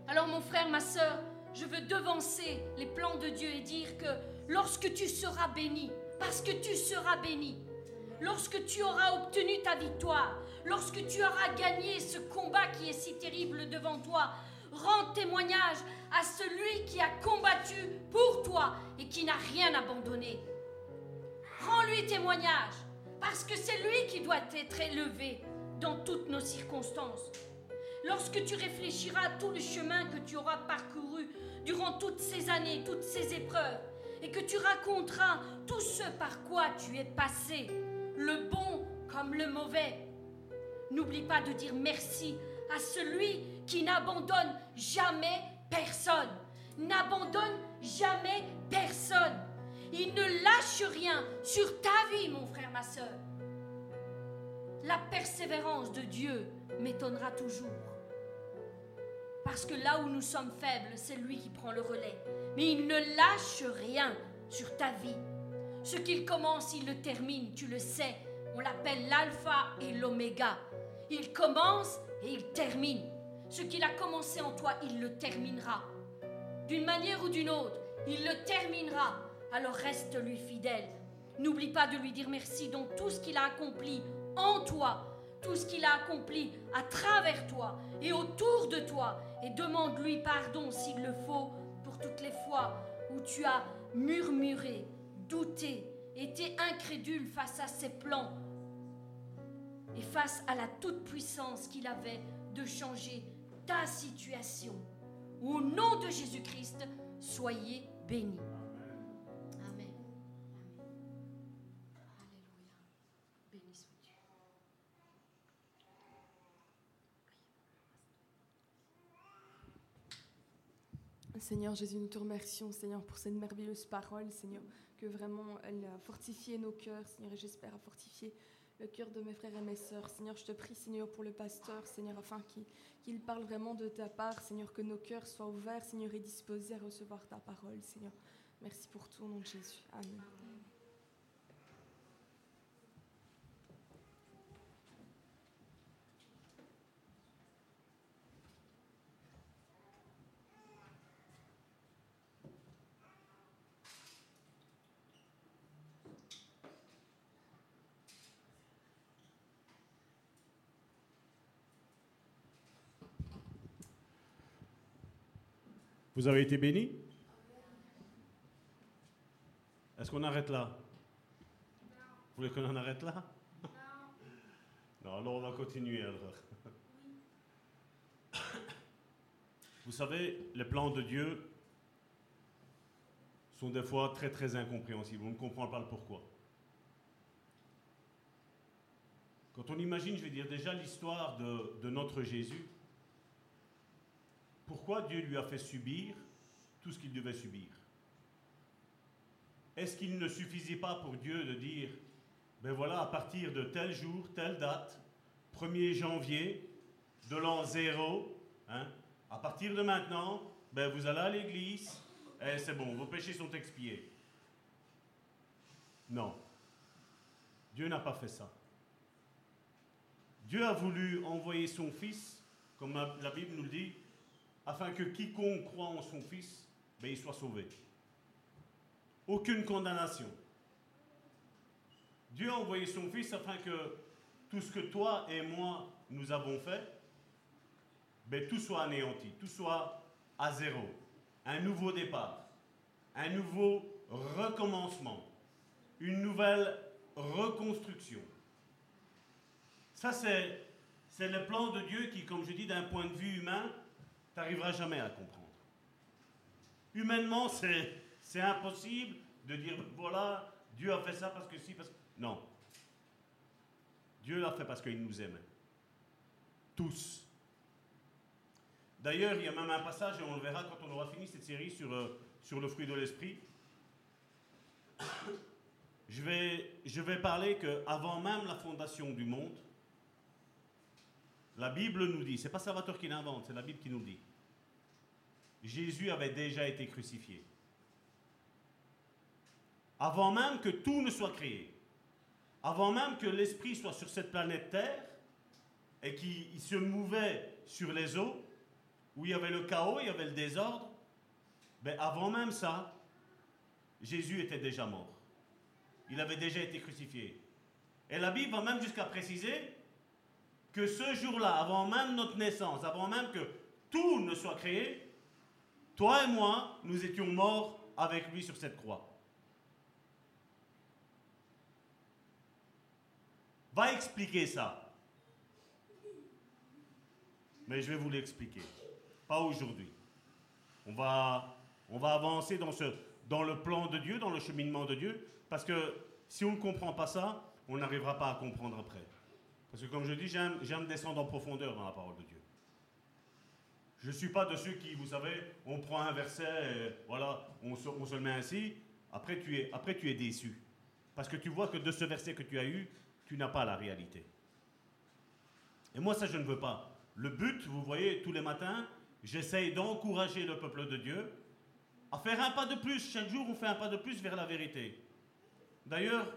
Alors mon frère, ma soeur, je veux devancer les plans de Dieu et dire que lorsque tu seras béni, parce que tu seras béni, lorsque tu auras obtenu ta victoire, lorsque tu auras gagné ce combat qui est si terrible devant toi, rends témoignage à celui qui a combattu pour toi et qui n'a rien abandonné. Rends-lui témoignage, parce que c'est lui qui doit être élevé dans toutes nos circonstances. Lorsque tu réfléchiras à tout le chemin que tu auras parcouru durant toutes ces années, toutes ces épreuves, et que tu raconteras tout ce par quoi tu es passé, le bon comme le mauvais, n'oublie pas de dire merci à celui qui n'abandonne jamais personne. N'abandonne jamais personne. Il ne lâche rien sur ta vie, mon frère, ma soeur la persévérance de Dieu m'étonnera toujours. Parce que là où nous sommes faibles, c'est lui qui prend le relais. Mais il ne lâche rien sur ta vie. Ce qu'il commence, il le termine, tu le sais. On l'appelle l'alpha et l'oméga. Il commence et il termine. Ce qu'il a commencé en toi, il le terminera. D'une manière ou d'une autre, il le terminera. Alors reste lui fidèle. N'oublie pas de lui dire merci dans tout ce qu'il a accompli en toi tout ce qu'il a accompli à travers toi et autour de toi et demande-lui pardon s'il le faut pour toutes les fois où tu as murmuré, douté, été incrédule face à ses plans et face à la toute-puissance qu'il avait de changer ta situation. Au nom de Jésus-Christ, soyez bénis. Seigneur Jésus, nous te remercions, Seigneur, pour cette merveilleuse parole, Seigneur, que vraiment elle a fortifié nos cœurs, Seigneur, et j'espère a fortifié le cœur de mes frères et mes sœurs. Seigneur, je te prie, Seigneur, pour le pasteur, Seigneur, afin qu'il parle vraiment de ta part, Seigneur, que nos cœurs soient ouverts, Seigneur, et disposés à recevoir ta parole, Seigneur. Merci pour tout au nom de Jésus. Amen. Vous avez été béni Est-ce qu'on arrête là? Vous voulez qu'on en arrête là? Non, alors on va continuer. Vous savez, les plans de Dieu sont des fois très très incompréhensibles. On ne comprend pas le pourquoi. Quand on imagine, je vais dire déjà l'histoire de, de notre Jésus, pourquoi Dieu lui a fait subir tout ce qu'il devait subir? Est-ce qu'il ne suffisait pas pour Dieu de dire, ben voilà, à partir de tel jour, telle date, 1er janvier de l'an zéro, hein, à partir de maintenant, ben vous allez à l'église, et c'est bon, vos péchés sont expiés. Non. Dieu n'a pas fait ça. Dieu a voulu envoyer son Fils, comme la Bible nous le dit, afin que quiconque croit en son Fils, ben, il soit sauvé. Aucune condamnation. Dieu a envoyé son Fils afin que tout ce que toi et moi nous avons fait, ben, tout soit anéanti, tout soit à zéro. Un nouveau départ, un nouveau recommencement, une nouvelle reconstruction. Ça, c'est, c'est le plan de Dieu qui, comme je dis, d'un point de vue humain, tu n'arriveras jamais à comprendre. Humainement, c'est impossible de dire, voilà, Dieu a fait ça parce que si, parce que... Non. Dieu l'a fait parce qu'il nous aimait. Tous. D'ailleurs, il y a même un passage, et on le verra quand on aura fini cette série sur, euh, sur le fruit de l'esprit. Je vais, je vais parler qu'avant même la fondation du monde, la Bible nous dit, c'est pas Salvatore qui l'invente, c'est la Bible qui nous dit. Jésus avait déjà été crucifié. Avant même que tout ne soit créé, avant même que l'Esprit soit sur cette planète Terre et qu'il se mouvait sur les eaux, où il y avait le chaos, il y avait le désordre, ben avant même ça, Jésus était déjà mort. Il avait déjà été crucifié. Et la Bible va même jusqu'à préciser que ce jour-là, avant même notre naissance, avant même que tout ne soit créé, toi et moi, nous étions morts avec lui sur cette croix. Va expliquer ça. Mais je vais vous l'expliquer. Pas aujourd'hui. On va, avancer dans, ce, dans le plan de Dieu, dans le cheminement de Dieu, parce que si on ne comprend pas ça, on n'arrivera pas à comprendre après. Parce que comme je dis, j'aime descendre en profondeur dans la parole de Dieu. Je ne suis pas de ceux qui, vous savez, on prend un verset, et voilà, on se, on se, le met ainsi, après tu, es, après tu es déçu. Parce que tu vois que de ce verset que tu as eu, tu n'as pas la réalité. Et moi, ça, je ne veux pas. Le but, vous voyez, tous les matins, j'essaye d'encourager le peuple de Dieu à faire un pas de plus. Chaque jour, on fait un pas de plus vers la vérité. D'ailleurs,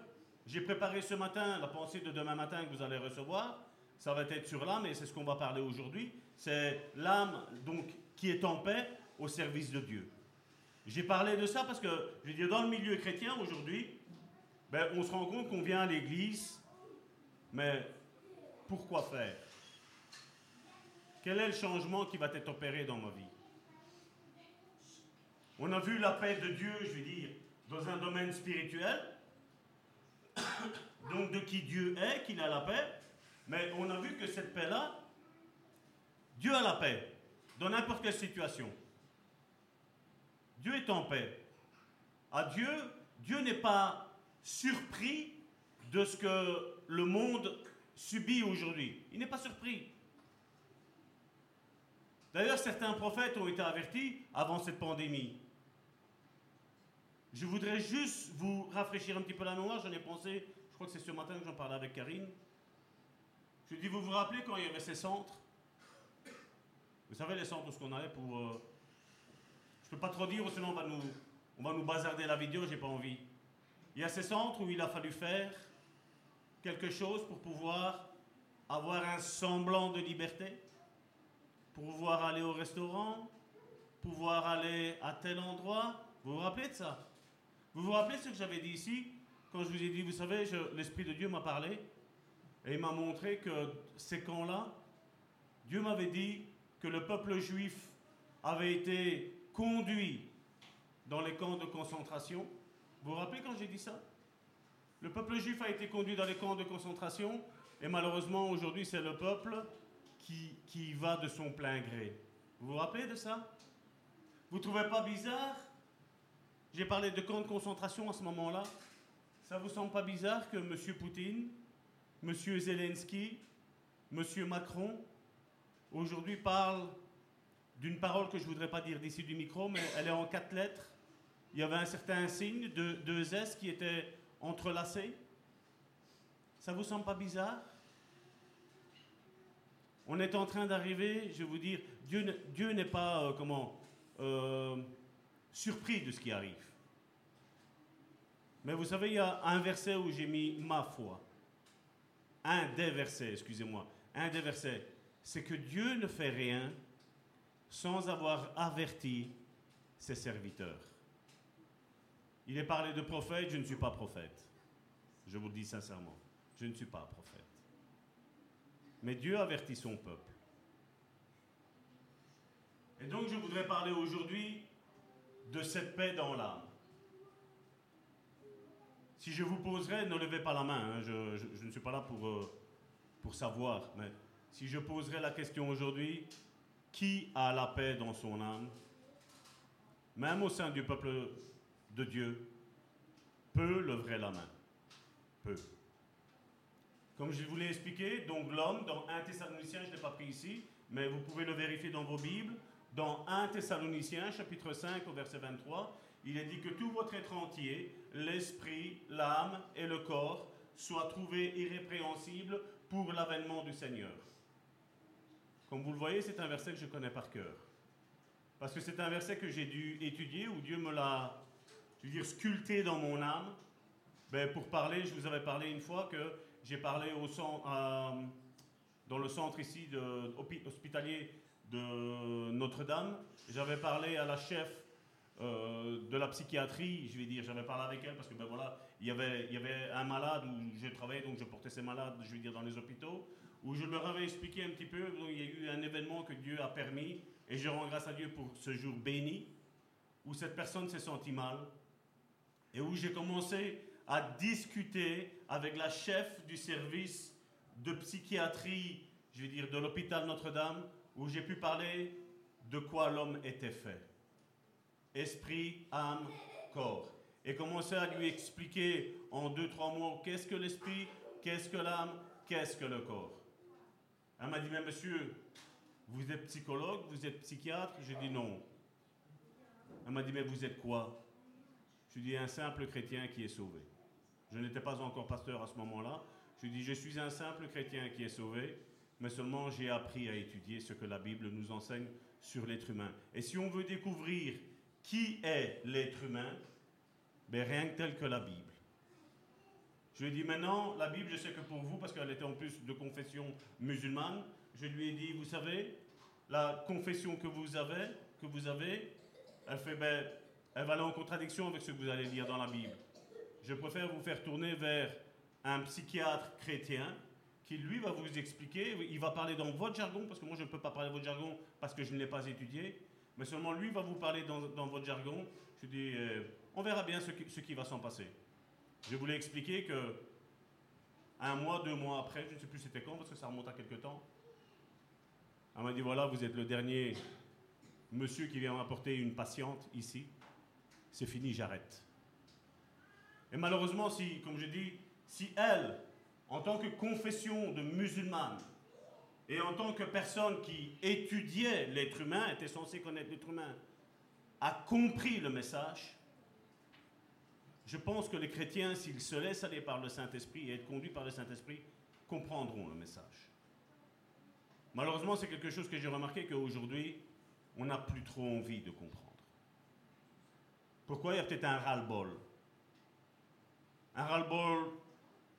j'ai préparé ce matin la pensée de demain matin que vous allez recevoir. Ça va être sur l'âme et c'est ce qu'on va parler aujourd'hui. C'est l'âme donc qui est en paix au service de Dieu. J'ai parlé de ça parce que, je dire, dans le milieu chrétien aujourd'hui, ben, on se rend compte qu'on vient à l'église, mais pourquoi faire? Quel est le changement qui va être opéré dans ma vie? On a vu la paix de Dieu, je veux dire, dans un domaine spirituel, donc de qui Dieu est, qu'il a la paix. Mais on a vu que cette paix-là, Dieu a la paix dans n'importe quelle situation. Dieu est en paix. À Dieu, Dieu n'est pas surpris de ce que le monde subit aujourd'hui. Il n'est pas surpris. D'ailleurs, certains prophètes ont été avertis avant cette pandémie. Je voudrais juste vous rafraîchir un petit peu la mémoire. J'en ai pensé, crois que c'est ce matin que j'en parlais avec Karine. Je lui dis, vous vous rappelez quand il y avait ces centres? Vous savez, les centres où ce qu'on allait pour... euh, je peux pas trop dire, sinon on va nous, on va nous bazarder la vidéo, j'ai pas envie. Il y a ces centres où il a fallu faire quelque chose pour pouvoir avoir un semblant de liberté, pouvoir aller au restaurant, pouvoir aller à tel endroit. Vous vous rappelez de ça? Vous vous rappelez ce que j'avais dit ici? Quand je vous ai dit, vous savez, l'Esprit de Dieu m'a parlé et il m'a montré que ces camps-là, Dieu m'avait dit que le peuple juif avait été conduit dans les camps de concentration. Vous vous rappelez quand j'ai dit ça? Le peuple juif a été conduit dans les camps de concentration et malheureusement aujourd'hui c'est le peuple qui, qui va de son plein gré. Vous vous rappelez de ça? Vous trouvez pas bizarre? J'ai parlé de camps de concentration à ce moment-là. Ça vous semble pas bizarre que M. Poutine, M. Zelensky, M. Macron aujourd'hui parlent d'une parole que je ne voudrais pas dire d'ici du micro, mais elle est en quatre lettres. Il y avait un certain signe de deux S qui était entrelacé. Ça vous semble pas bizarre? On est en train d'arriver, je vais vous dire, Dieu n'est pas euh, comment euh, surpris de ce qui arrive. Mais vous savez, il y a un verset où j'ai mis ma foi. Un des versets, excusez-moi. Un des versets. C'est que Dieu ne fait rien sans avoir averti ses serviteurs. Il est parlé de prophète, je ne suis pas prophète. Je vous le dis sincèrement, je ne suis pas prophète. Mais Dieu avertit son peuple. Et donc je voudrais parler aujourd'hui de cette paix dans l'âme. Si je vous poserais, ne levez pas la main, hein, je, ne suis pas là pour, euh, pour savoir, mais si je poserais la question aujourd'hui, qui a la paix dans son âme Même au sein du peuple de Dieu, peu leveraient la main? Peu. Comme je vous l'ai expliqué, donc l'homme, dans 1 Thessaloniciens, je ne l'ai pas pris ici, mais vous pouvez le vérifier dans vos Bibles, dans 1 Thessaloniciens, chapitre 5, au verset 23, il est dit que tout votre être entier, l'esprit, l'âme et le corps, soient trouvés irrépréhensibles pour l'avènement du Seigneur. Comme vous le voyez, c'est un verset que je connais par cœur. Parce que c'est un verset que j'ai dû étudier, où Dieu me l'a, je veux dire, sculpté dans mon âme. Ben, pour parler, je vous avais parlé une fois que j'ai parlé au à- dans le centre ici de, hospitalier de Notre-Dame. J'avais parlé à la chef euh, de la psychiatrie, je vais dire, j'avais parlé avec elle parce que ben voilà, il y avait, il y avait un malade où je travaillais, donc je portais ces malades, je vais dire, dans les hôpitaux, où je leur avais expliqué un petit peu, donc il y a eu un événement que Dieu a permis, et je rends grâce à Dieu pour ce jour béni, où cette personne s'est sentie mal, et où j'ai commencé à discuter avec la chef du service de psychiatrie, je vais dire, de l'hôpital Notre-Dame, où j'ai pu parler de quoi l'homme était fait. Esprit, âme, corps. Et commencer à lui expliquer en deux, trois mots qu'est-ce que l'esprit, qu'est-ce que l'âme, qu'est-ce que le corps. Elle m'a dit, mais monsieur, vous êtes psychologue, vous êtes psychiatre? J'ai dit non. Elle m'a dit, mais vous êtes quoi? Je lui ai dit, un simple chrétien qui est sauvé. Je n'étais pas encore pasteur à ce moment-là. Je lui ai dit, je suis un simple chrétien qui est sauvé, mais seulement j'ai appris à étudier ce que la Bible nous enseigne sur l'être humain. Et si on veut découvrir qui est l'être humain, ben rien que tel que la Bible. Je lui ai dit maintenant, la Bible, je sais que pour vous, parce qu'elle était en plus de confession musulmane, je lui ai dit, vous savez, la confession que vous avez, que vous avez, elle fait, ben, elle va aller en contradiction avec ce que vous allez lire dans la Bible. Je préfère vous faire tourner vers un psychiatre chrétien qui, lui, va vous expliquer, il va parler dans votre jargon, parce que moi, je ne peux pas parler votre jargon parce que je ne l'ai pas étudié, mais seulement lui va vous parler dans, votre jargon. Je dis, euh, on verra bien ce qui, va s'en passer. Je voulais expliquer que un mois, deux mois après, je ne sais plus c'était quand, parce que ça remonte à quelque temps, elle m'a dit, voilà, vous êtes le dernier monsieur qui vient m'apporter une patiente ici. C'est fini, j'arrête. Et malheureusement, si, comme je dis, si elle, en tant que confession de musulmane, et en tant que personne qui étudiait l'être humain, était censée connaître l'être humain, a compris le message, je pense que les chrétiens, s'ils se laissent aller par le Saint-Esprit et être conduits par le Saint-Esprit, comprendront le message. Malheureusement, c'est quelque chose que j'ai remarqué qu'aujourd'hui, on n'a plus trop envie de comprendre. Pourquoi? Il y a peut-être un ras-le-bol Un ras-le-bol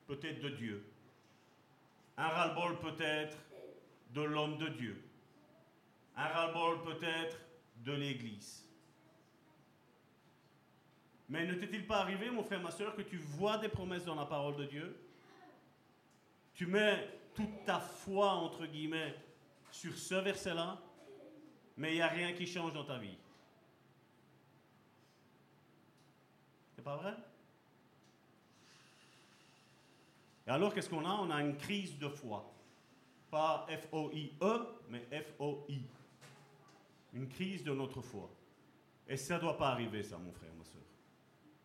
peut-être de Dieu. Un ras-le-bol peut-être de l'homme de Dieu. Un ras-le-bol peut-être de l'Église. Mais ne t'est-il pas arrivé, mon frère, ma soeur, que tu vois des promesses dans la parole de Dieu? Tu mets toute ta foi, entre guillemets, sur ce verset-là, mais il n'y a rien qui change dans ta vie. C'est pas vrai? Et alors, qu'est-ce qu'on a? On a une crise de foi. Pas F-O-I-E, mais F-O-I. Une crise de notre foi. Et ça ne doit pas arriver, ça, mon frère, ma soeur.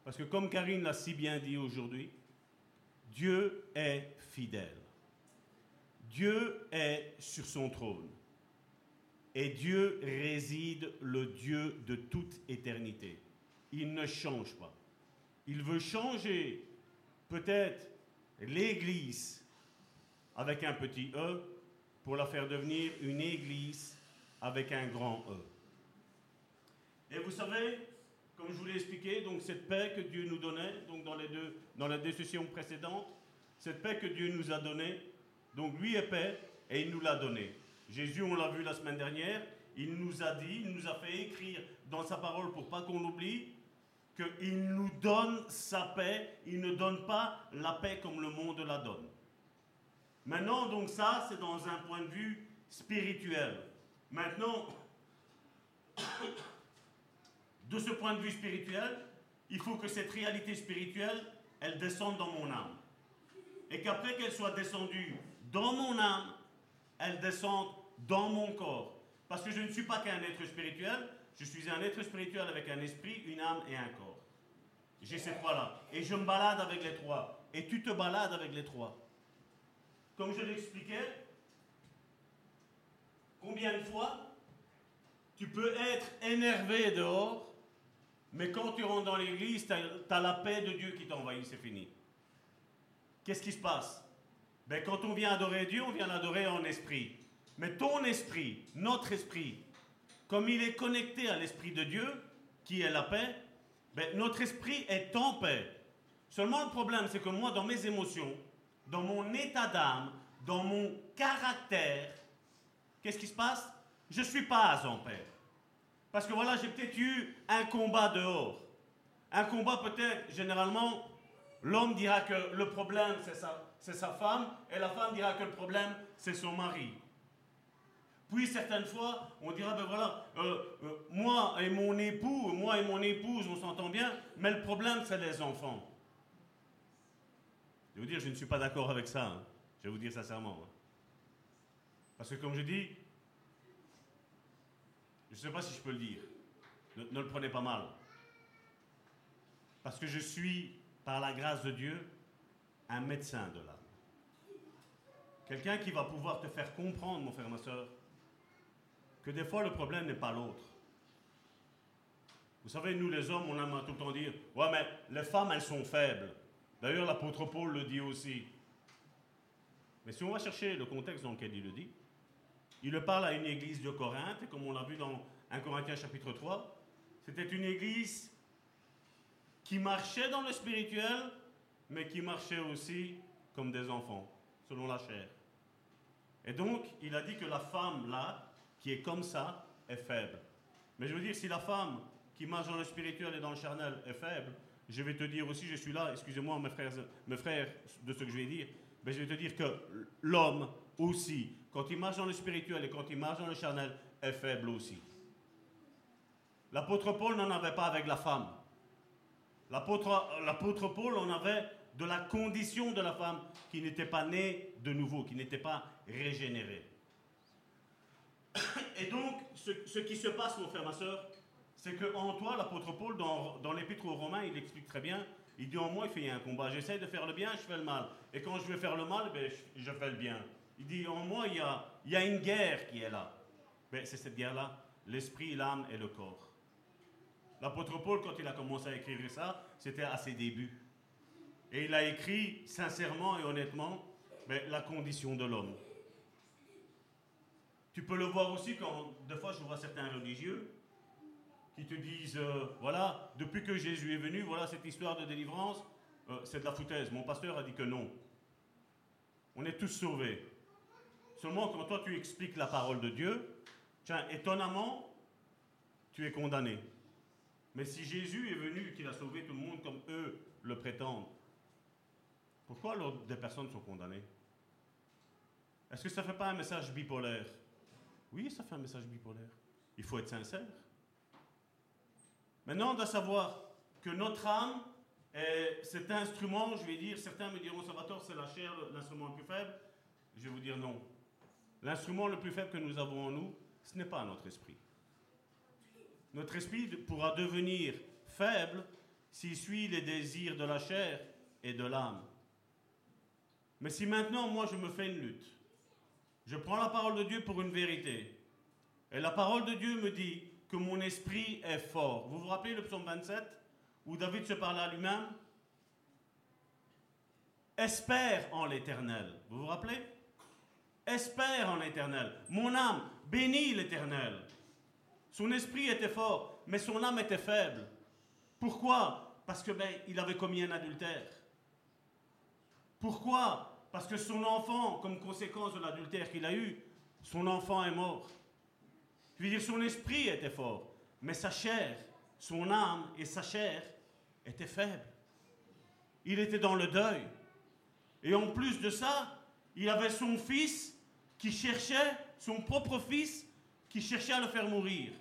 Parce que comme Karine l'a si bien dit aujourd'hui, Dieu est fidèle. Dieu est sur son trône. Et Dieu réside le Dieu de toute éternité. Il ne change pas. Il veut changer peut-être l'Église avec un petit E pour la faire devenir une Église avec un grand E. Et vous savez, comme je vous l'ai expliqué, donc cette paix que Dieu nous donnait, donc dans les deux, dans la décision précédente, cette paix que Dieu nous a donnée, donc lui est paix et il nous l'a donnée. Jésus, on l'a vu la semaine dernière, il nous a dit, il nous a fait écrire dans sa parole pour pas qu'on oublie qu'il nous donne sa paix, il ne donne pas la paix comme le monde la donne. Maintenant, donc ça, c'est dans un point de vue spirituel. Maintenant, de ce point de vue spirituel, il faut que cette réalité spirituelle, elle descende dans mon âme. Et qu'après qu'elle soit descendue dans mon âme, elle descende dans mon corps. Parce que je ne suis pas qu'un être spirituel, je suis un être spirituel avec un esprit, une âme et un corps. J'ai ces trois-là. Et je me balade avec les trois. Et tu te balades avec les trois. Comme je l'expliquais, combien de fois tu peux être énervé dehors, mais quand tu rentres dans l'église, tu as, la paix de Dieu qui t'envahit, c'est fini. Qu'est-ce qui se passe? Ben, Quand on vient adorer Dieu, on vient l'adorer en esprit. Mais ton esprit, notre esprit, comme il est connecté à l'esprit de Dieu, qui est la paix, ben, notre esprit est en paix. Seulement le problème, c'est que moi, dans mes émotions, dans mon état d'âme, dans mon caractère, qu'est-ce qui se passe? Je ne suis pas en paix. Parce que voilà, j'ai peut-être eu un combat dehors. Un combat peut-être, généralement, l'homme dira que le problème, c'est sa, c'est sa femme, et la femme dira que le problème, c'est son mari. Puis certaines fois, on dira, ben voilà, euh, euh, moi et mon époux, moi et mon épouse, on s'entend bien, mais le problème, c'est les enfants. Je vais vous dire, je ne suis pas d'accord avec ça. Hein. Je vais vous dire sincèrement. Hein. Parce que comme je dis, je ne sais pas si je peux le dire. Ne, le prenez pas mal. Parce que je suis, par la grâce de Dieu, un médecin de l'âme. Quelqu'un qui va pouvoir te faire comprendre, mon frère, ma soeur, que des fois le problème n'est pas l'autre. Vous savez, nous les hommes, on aime tout le temps dire Ouais, mais les femmes, elles sont faibles. D'ailleurs, l'apôtre Paul le dit aussi. Mais si on va chercher le contexte dans lequel il le dit, il le parle à une église de Corinthe, comme on l'a vu dans 1 Corinthiens chapitre 3, c'était une église qui marchait dans le spirituel, mais qui marchait aussi comme des enfants, selon la chair. Et donc, il a dit que la femme, là, qui est comme ça, est faible. Mais je veux dire, si la femme qui marche dans le spirituel et dans le charnel est faible, je vais te dire aussi, je suis là, excusez-moi mes frères, mes frères de ce que je vais dire, mais je vais te dire que l'homme aussi, quand il marche dans le spirituel et quand il marche dans le charnel, est faible aussi. L'apôtre Paul n'en avait pas avec la femme. L'apôtre Paul en avait de la condition de la femme qui n'était pas née de nouveau, qui n'était pas régénérée. Et donc, ce, ce, qui se passe, mon frère, ma soeur, c'est qu'en toi, l'apôtre Paul, dans, dans l'épître aux Romains, il explique très bien, il dit en moi, il fait un combat. J'essaie de faire le bien, je fais le mal. Et quand je vais faire le mal, ben, je, fais le bien. Il dit en moi, il y a, il y a une guerre qui est là. Ben, c'est cette guerre-là, l'esprit, l'âme et le corps. L'apôtre Paul, quand il a commencé à écrire ça, c'était à ses débuts. Et il a écrit sincèrement et honnêtement mais, la condition de l'homme. Tu peux le voir aussi quand, des fois, je vois certains religieux qui te disent, euh, voilà, depuis que Jésus est venu, voilà, cette histoire de délivrance, euh, c'est de la foutaise. Mon pasteur a dit que non. On est tous sauvés. Seulement quand toi tu expliques la parole de Dieu, tiens, étonnamment, tu es condamné. Mais si Jésus est venu, qu'il a sauvé tout le monde comme eux le prétendent, pourquoi alors des personnes sont condamnées? Est-ce que ça ne fait pas un message bipolaire? Oui, ça fait un message bipolaire. Il faut être sincère. Maintenant, on doit savoir que notre âme est cet instrument, je vais dire, certains me diront, Salvatore, c'est la chair, l'instrument le plus faible. Je vais vous dire non. L'instrument le plus faible que nous avons en nous, ce n'est pas notre esprit. Notre esprit pourra devenir faible s'il suit les désirs de la chair et de l'âme. Mais si maintenant, moi, je me fais une lutte, je prends la parole de Dieu pour une vérité, et la parole de Dieu me dit que mon esprit est fort. Vous vous rappelez le psaume 27, où David se parle à lui-même? Espère en l'éternel. Vous vous rappelez? Espère en l'éternel. Mon âme bénit l'éternel. Son esprit était fort, mais son âme était faible. Pourquoi? Parce que ben, il avait commis un adultère. Pourquoi? Parce que son enfant, comme conséquence de l'adultère qu'il a eu, son enfant est mort. Je veux dire, son esprit était fort, mais sa chair, son âme et sa chair étaient faibles. Il était dans le deuil. Et en plus de ça, il avait son fils qui cherchait, son propre fils, qui cherchait à le faire mourir.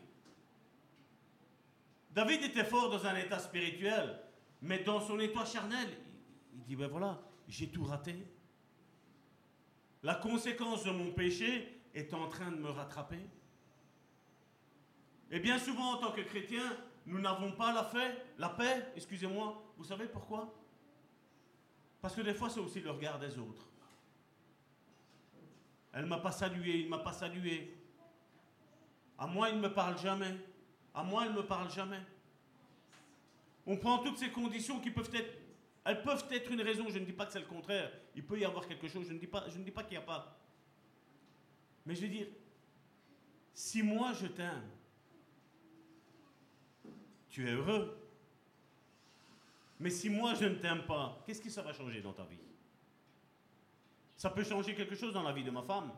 David était fort dans un état spirituel, mais dans son état charnel, il dit, ben voilà, j'ai tout raté. La conséquence de mon péché est en train de me rattraper. Et bien souvent, en tant que chrétien, nous n'avons pas la, la paix, excusez-moi. Vous savez pourquoi? Parce que des fois, c'est aussi le regard des autres. Elle ne m'a pas salué, il ne m'a pas salué. À moi, il ne me parle jamais. À moi, il ne me parle jamais. On prend toutes ces conditions qui peuvent être... Elles peuvent être une raison, je ne dis pas que c'est le contraire. Il peut y avoir quelque chose, je ne dis pas, je ne dis pas qu'il n'y a pas. Mais je veux dire, si moi je t'aime, tu es heureux. Mais si moi je ne t'aime pas, qu'est-ce qui va changer dans ta vie? Ça peut changer quelque chose dans la vie de ma femme.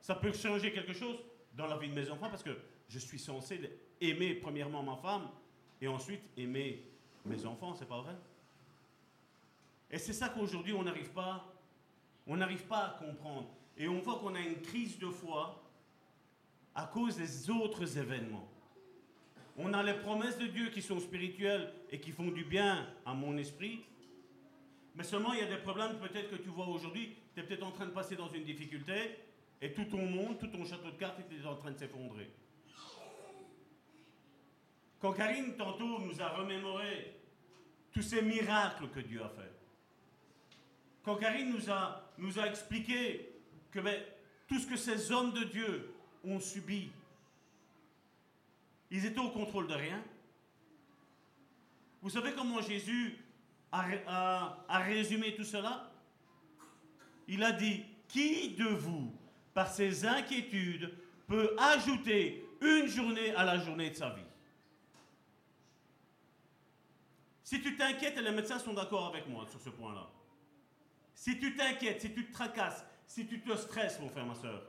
Ça peut changer quelque chose dans la vie de mes enfants parce que je suis censé aimer premièrement ma femme et ensuite aimer mes enfants, c'est pas vrai? Et c'est ça qu'aujourd'hui on n'arrive pas on n'arrive pas à comprendre et on voit qu'on a une crise de foi à cause des autres événements. On a les promesses de Dieu qui sont spirituelles et qui font du bien à mon esprit. Mais seulement, il y a des problèmes peut-être que tu vois aujourd'hui. Tu es peut-être en train de passer dans une difficulté et tout ton monde, tout ton château de cartes est en train de s'effondrer. Quand Karine, tantôt, nous a remémoré tous ces miracles que Dieu a fait, quand Karine nous a, nous a expliqué que ben, tout ce que ces hommes de Dieu ont subi, ils étaient au contrôle de rien. Vous savez comment Jésus a, résumé tout cela? Il a dit, qui de vous, par ses inquiétudes, peut ajouter une journée à la journée de sa vie? Si tu t'inquiètes, et les médecins sont d'accord avec moi sur ce point-là. Si tu t'inquiètes, si tu te tracasses, si tu te stresses, mon frère, ma soeur,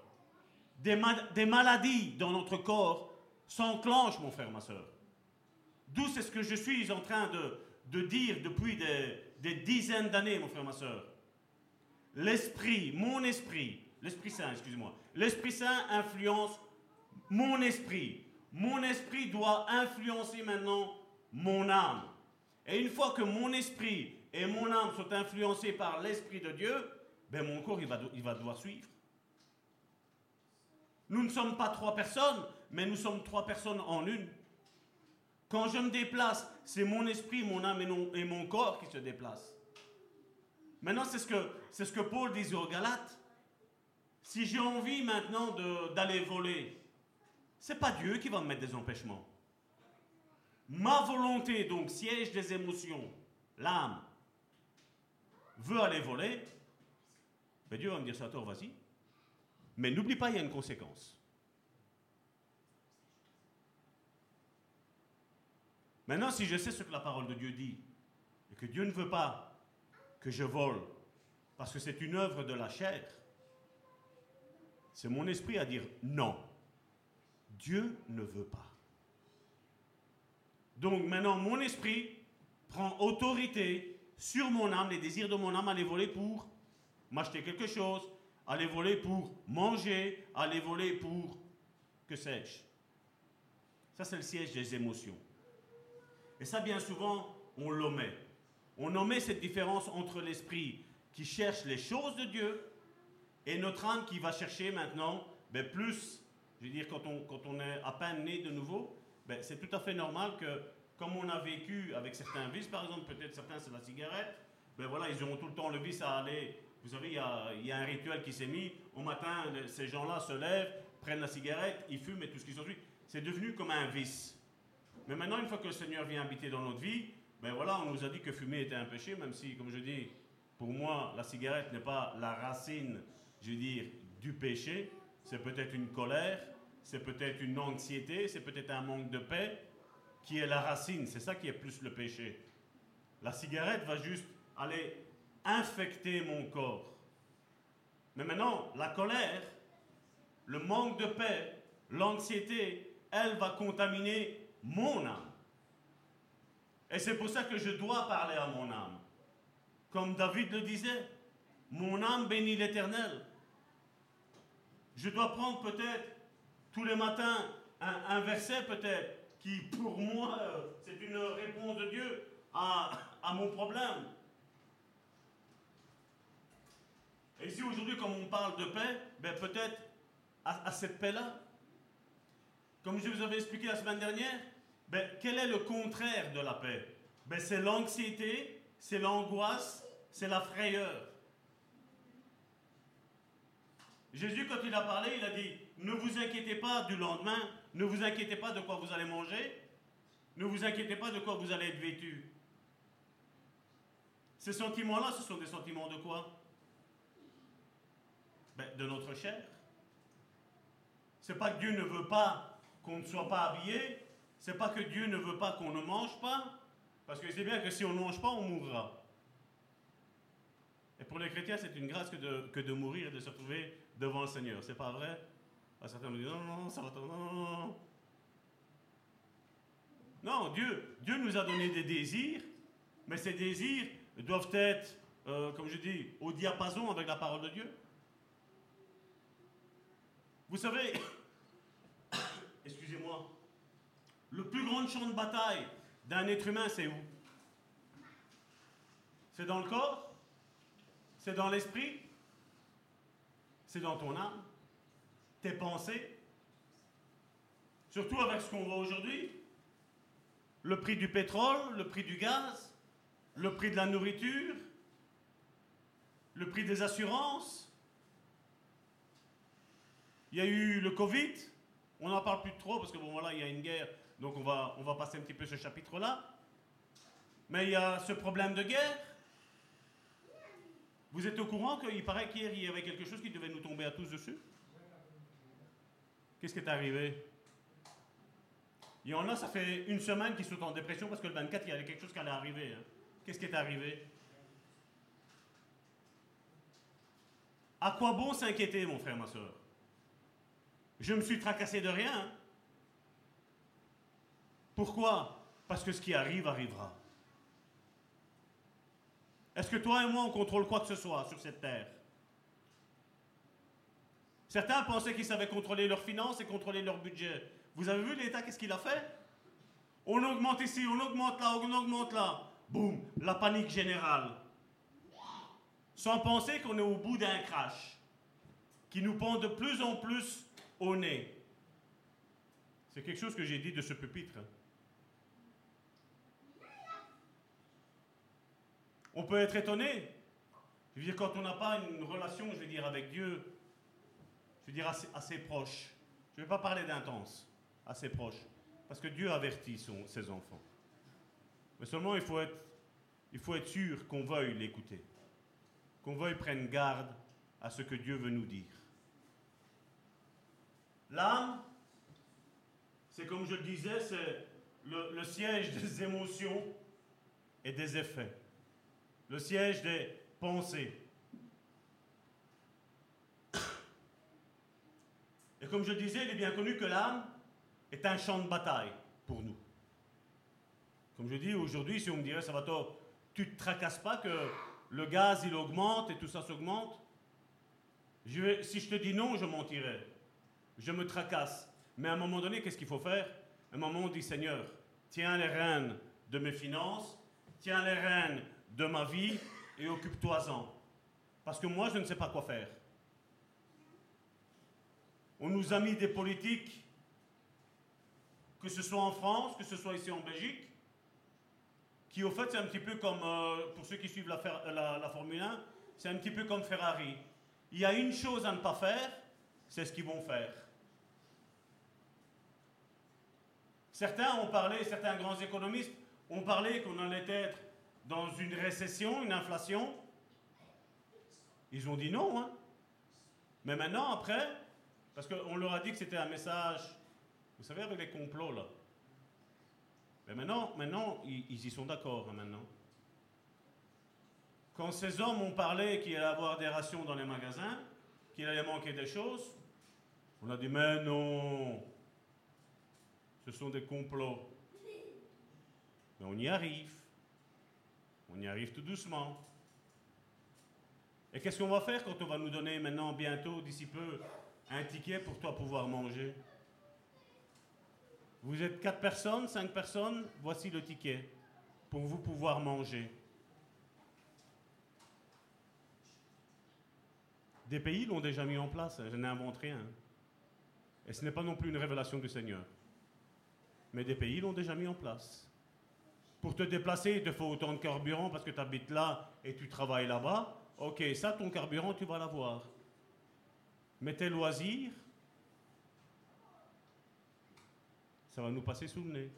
des maladies dans notre corps s'enclenche, mon frère, ma soeur. D'où c'est ce que je suis en train de, de dire depuis des, des dizaines d'années, mon frère, ma soeur. L'esprit, mon esprit, l'Esprit Saint, excuse-moi, l'Esprit Saint influence mon esprit. Mon esprit doit influencer maintenant mon âme. Et une fois que mon esprit et mon âme sont influencés par l'Esprit de Dieu, ben mon corps, il va, il va devoir suivre. Nous ne sommes pas trois personnes, mais nous sommes trois personnes en une. Quand je me déplace, c'est mon esprit, mon âme et, mon corps qui se déplacent. Maintenant, c'est ce que, ce que Paul disait aux Galates. Si j'ai envie maintenant d'aller voler, c'est pas Dieu qui va me mettre des empêchements. ma volonté, donc siège des émotions, l'âme, veut aller voler, ben Dieu va me dire, ça tort, vas-y. Mais n'oublie pas, il y a une conséquence. Maintenant, si je sais ce que la parole de Dieu dit, et que Dieu ne veut pas que je vole, parce que c'est une œuvre de la chair, c'est mon esprit à dire non. Dieu ne veut pas. Donc maintenant, mon esprit prend autorité sur mon âme, les désirs de mon âme, aller voler pour m'acheter quelque chose, aller voler pour manger, aller voler pour que sais-je. Ça, c'est le siège des émotions. Et ça, bien souvent, on l'omet. On omet cette différence entre l'esprit qui cherche les choses de Dieu et notre âme qui va chercher maintenant ben, plus, je veux dire, quand on, quand on est à peine né de nouveau, ben, c'est tout à fait normal que, comme on a vécu avec certains vices, par exemple, peut-être certains c'est la cigarette, ben voilà, ils auront tout le temps le vice à aller. Vous savez, il y a, y a un rituel qui s'est mis. Au matin, ces gens-là se lèvent, prennent la cigarette, ils fument et tout ce qui s'ensuit. C'est devenu comme un vice. Mais maintenant, une fois que le Seigneur vient habiter dans notre vie, ben voilà, on nous a dit que fumer était un péché, même si, comme je dis, pour moi, la cigarette n'est pas la racine, je veux dire, du péché. C'est peut-être une colère, c'est peut-être une anxiété, c'est peut-être un manque de paix qui est la racine. C'est ça qui est plus le péché. La cigarette va juste aller infecter mon corps. Mais maintenant, la colère, le manque de paix, l'anxiété, elle va contaminer mon âme. Et c'est pour ça que je dois parler à mon âme. Comme David le disait, mon âme bénit l'Éternel. Je dois prendre peut-être tous les matins un, verset peut-être qui pour moi euh, c'est une réponse de Dieu à, mon problème. Et ici aujourd'hui comme on parle de paix, ben peut-être à cette paix-là, comme je vous avais expliqué la semaine dernière, ben, quel est le contraire de la paix? Ben, C'est l'anxiété, c'est l'angoisse, c'est la frayeur. Jésus, quand il a parlé, il a dit, ne vous inquiétez pas du lendemain, ne vous inquiétez pas de quoi vous allez manger, ne vous inquiétez pas de quoi vous allez être vêtu. Ces sentiments-là, ce sont des sentiments de quoi? Ben, De notre chair. C'est pas que Dieu ne veut pas qu'on ne soit pas habillé, c'est pas que Dieu ne veut pas qu'on ne mange pas, parce que c'est bien que si on ne mange pas, on mourra. Et pour les chrétiens, c'est une grâce que de, mourir et de se retrouver devant le Seigneur. C'est pas vrai? Ah, Certains me disent non, non, non, ça va, non, non, non, non. Non, Dieu, Dieu nous a donné des désirs, mais ces désirs doivent être, euh, comme je dis, au diapason avec la parole de Dieu. Vous savez, excusez-moi, le plus grand champ de bataille d'un être humain, c'est où? C'est dans le corps? C'est dans l'esprit? C'est dans ton âme? Tes pensées? Surtout avec ce qu'on voit aujourd'hui Le prix du pétrole, le prix du gaz, le prix de la nourriture, le prix des assurances. Il y a eu le Covid, on n'en parle plus trop parce que bon voilà, il y a une guerre, donc on va, passer un petit peu ce chapitre-là. Mais il y a ce problème de guerre. Vous êtes au courant qu'il paraît qu'hier il y avait quelque chose qui devait nous tomber à tous dessus? Qu'est-ce qui est arrivé? Il y en a, ça fait une semaine qui sont en dépression parce que le 24, il y avait quelque chose qui allait arriver. hein. Qu'est-ce qui est arrivé? À quoi bon s'inquiéter, mon frère, ma soeur? Je me suis tracassé de rien. hein. Pourquoi? Parce que ce qui arrive arrivera. Est-ce que toi et moi, on contrôle quoi que ce soit sur cette terre? Certains pensaient qu'ils savaient contrôler leurs finances et contrôler leur budget. Vous avez vu l'État, qu'est-ce qu'il a fait? On augmente ici, on augmente là, on augmente là. Boum, la panique générale. Sans penser qu'on est au bout d'un crash qui nous pend de plus en plus au nez. C'est quelque chose que j'ai dit de ce pupitre. On peut être étonné. Je veux dire, quand on n'a pas une relation, je veux dire, avec Dieu, je veux dire, assez, proche. Je ne vais pas parler d'intense, assez proche. Parce que Dieu avertit ses enfants. Mais seulement il faut être, sûr qu'on veuille l'écouter. Qu'on veuille prendre garde à ce que Dieu veut nous dire. L'âme, c'est comme je le disais, c'est le siège des émotions et des effets. Le siège des pensées. Et comme je disais, il est bien connu que l'âme est un champ de bataille pour nous. Comme je dis, aujourd'hui, si on me dirait, Salvatore, tu te tracasses pas que le gaz, il augmente et tout ça s'augmente Si je te dis non, je mentirais. Je me tracasse. Mais à un moment donné, qu'est-ce qu'il faut faire? À un moment, on dit, Seigneur, tiens les rênes de mes finances, tiens les rênes de ma vie et occupe-toi-en. Parce que moi, je ne sais pas quoi faire. On nous a mis des politiques, que ce soit en France, que ce soit ici en Belgique, qui au fait c'est un petit peu comme, euh, pour ceux qui suivent la, Formule 1, c'est un petit peu comme Ferrari. Il y a une chose à ne pas faire, c'est ce qu'ils vont faire. Certains ont parlé, certains grands économistes ont parlé qu'on allait être dans une récession, une inflation. Ils ont dit non. Hein. Mais maintenant, après, parce qu'on leur a dit que c'était un message, vous savez, avec les complots là. Mais maintenant, maintenant ils, y sont d'accord hein, maintenant. Quand ces hommes ont parlé qu'il allait avoir des rations dans les magasins, qu'il allait manquer des choses, on a dit mais non, ce sont des complots. Mais on y arrive. On y arrive tout doucement. Et qu'est-ce qu'on va faire quand on va nous donner maintenant, bientôt, d'ici peu, un ticket pour toi pouvoir manger? Vous êtes quatre personnes, cinq personnes, voici le ticket pour vous pouvoir manger. Des pays l'ont déjà mis en place, hein, je n'invente rien. Et ce n'est pas non plus une révélation du Seigneur. Mais des pays l'ont déjà mis en place. Pour te déplacer, il te faut autant de carburant parce que tu habites là et tu travailles là-bas. Ok, ça, ton carburant, tu vas l'avoir. Mais tes loisirs, ça va nous passer sous le nez.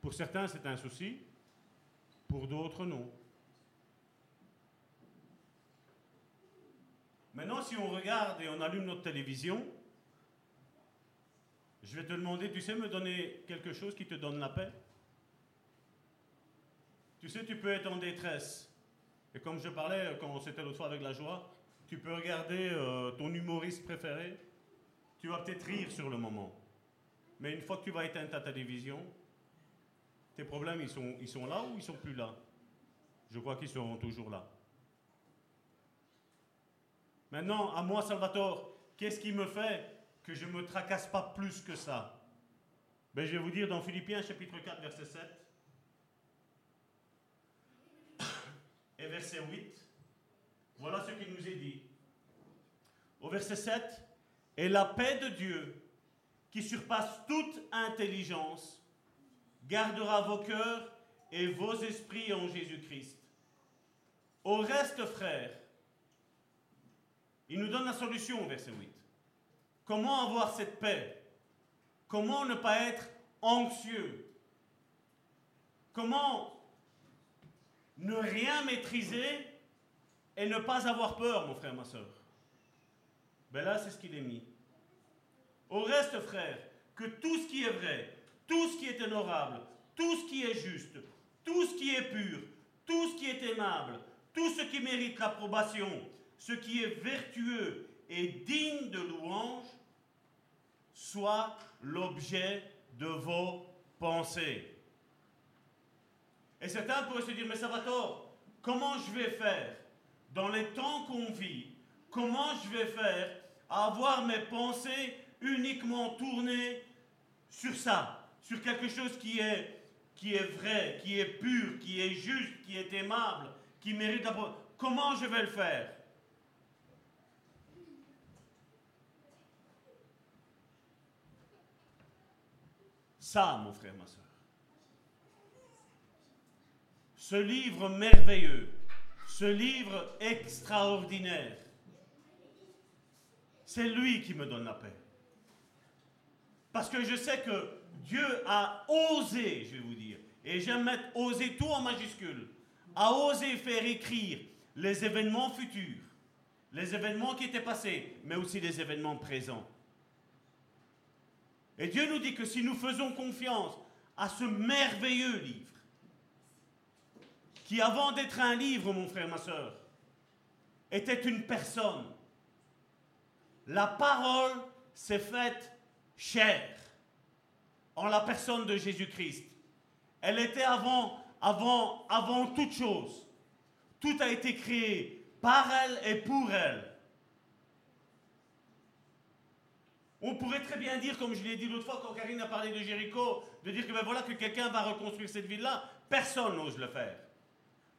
Pour certains, c'est un souci. Pour d'autres, non. Maintenant, si on regarde et on allume notre télévision, je vais te demander, tu sais me donner quelque chose qui te donne la paix? Tu sais, tu peux être en détresse. Et comme je parlais quand c'était l'autre fois avec la joie, tu peux regarder euh, ton humoriste préféré. Tu vas peut-être rire sur le moment. Mais une fois que tu vas éteindre ta télévision, tes problèmes, ils sont, ils sont là ou ils sont plus là? Je crois qu'ils seront toujours là. Maintenant, à moi, Salvatore, qu'est-ce qui me fait que je ne me tracasse pas plus que ça ben, Je vais vous dire dans Philippiens chapitre 4, verset 7 et verset 8, voilà ce qu'il nous est dit. Au verset 7, et la paix de Dieu, qui surpasse toute intelligence, gardera vos cœurs et vos esprits en Jésus-Christ. Au reste, frères, il nous donne la solution au verset 8. Comment avoir cette paix? Comment ne pas être anxieux? Comment ne rien maîtriser et ne pas avoir peur, mon frère, ma soeur Ben là, c'est ce qu'il est mis. Au reste, frère, que tout ce qui est vrai, tout ce qui est honorable, tout ce qui est juste, tout ce qui est pur, tout ce qui est aimable, tout ce qui mérite l'approbation, ce qui est vertueux et digne de louange, soit l'objet de vos pensées. Et certains pourraient se dire, mais Salvatore, comment je vais faire dans les temps qu'on vit? Comment je vais faire à avoir mes pensées uniquement tournées sur ça, sur quelque chose qui est, qui est vrai, qui est pur, qui est juste, qui est aimable, qui mérite la... Comment je vais le faire? Ça, mon frère, ma soeur. Ce livre merveilleux, ce livre extraordinaire, c'est lui qui me donne la paix. Parce que je sais que Dieu a osé, je vais vous dire, et j'aime mettre oser tout en majuscule, a osé faire écrire les événements futurs, les événements qui étaient passés, mais aussi les événements présents. Et Dieu nous dit que si nous faisons confiance à ce merveilleux livre, qui avant d'être un livre, mon frère, ma soeur, était une personne, la parole s'est faite chair en la personne de Jésus-Christ. Elle était avant, avant, avant toute chose. Tout a été créé par elle et pour elle. On pourrait très bien dire, comme je l'ai dit l'autre fois quand Karine a parlé de Jéricho, de dire que ben voilà que quelqu'un va reconstruire cette ville-là. Personne n'ose le faire.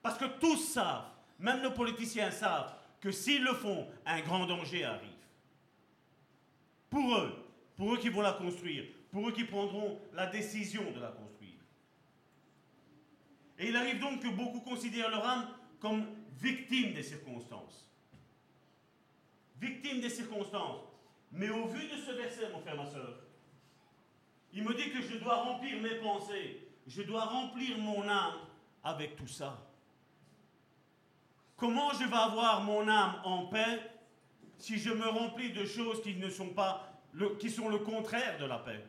Parce que tous savent, même nos politiciens savent, que s'ils le font, un grand danger arrive. Pour eux, pour eux qui vont la construire, pour eux qui prendront la décision de la construire. Et il arrive donc que beaucoup considèrent leur âme comme victime des circonstances. Victime des circonstances. Mais au vu de ce verset, mon frère, ma soeur, il me dit que je dois remplir mes pensées, je dois remplir mon âme avec tout ça. Comment je vais avoir mon âme en paix si je me remplis de choses qui ne sont pas le, qui sont le contraire de la paix?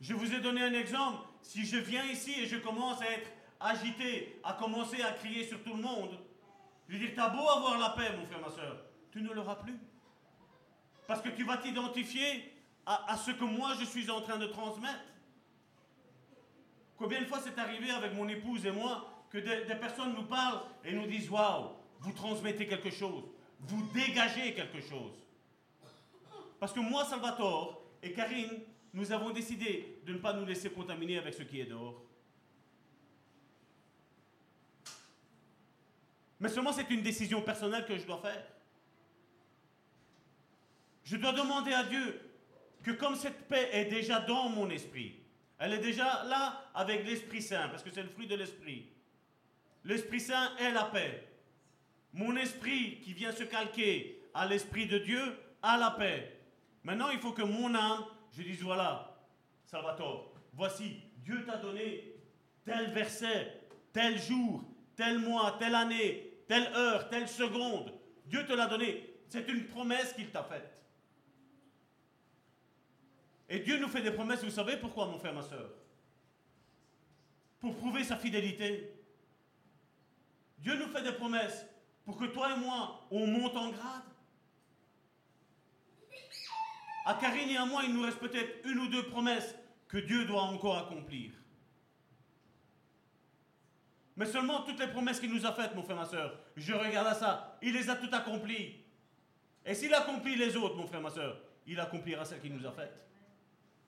Je vous ai donné un exemple. Si je viens ici et je commence à être agité, à commencer à crier sur tout le monde, je vais dire, t'as beau avoir la paix, mon frère, ma soeur, tu ne l'auras plus. Parce que tu vas t'identifier à, ce que moi je suis en train de transmettre. Combien de fois c'est arrivé avec mon épouse et moi que des, des personnes nous parlent et nous disent Waouh, vous transmettez quelque chose, vous dégagez quelque chose. Parce que moi, Salvatore et Karine, nous avons décidé de ne pas nous laisser contaminer avec ce qui est dehors. Mais seulement c'est une décision personnelle que je dois faire. Je dois demander à Dieu que comme cette paix est déjà dans mon esprit, elle est déjà là avec l'Esprit Saint, parce que c'est le fruit de l'Esprit. L'Esprit Saint est la paix. Mon esprit qui vient se calquer à l'Esprit de Dieu a la paix. Maintenant, il faut que mon âme, je dise, voilà, Salvatore, voici, Dieu t'a donné tel verset, tel jour, tel mois, telle année, telle heure, telle seconde. Dieu te l'a donné. C'est une promesse qu'il t'a faite. Et Dieu nous fait des promesses, vous savez pourquoi, mon frère, ma soeur Pour prouver sa fidélité. Dieu nous fait des promesses pour que toi et moi, on monte en grade. À Karine et à moi, il nous reste peut-être une ou deux promesses que Dieu doit encore accomplir. Mais seulement toutes les promesses qu'il nous a faites, mon frère, ma soeur, je regarde à ça, il les a toutes accomplies. Et s'il accomplit les autres, mon frère, ma soeur, il accomplira celles qu'il nous a faites.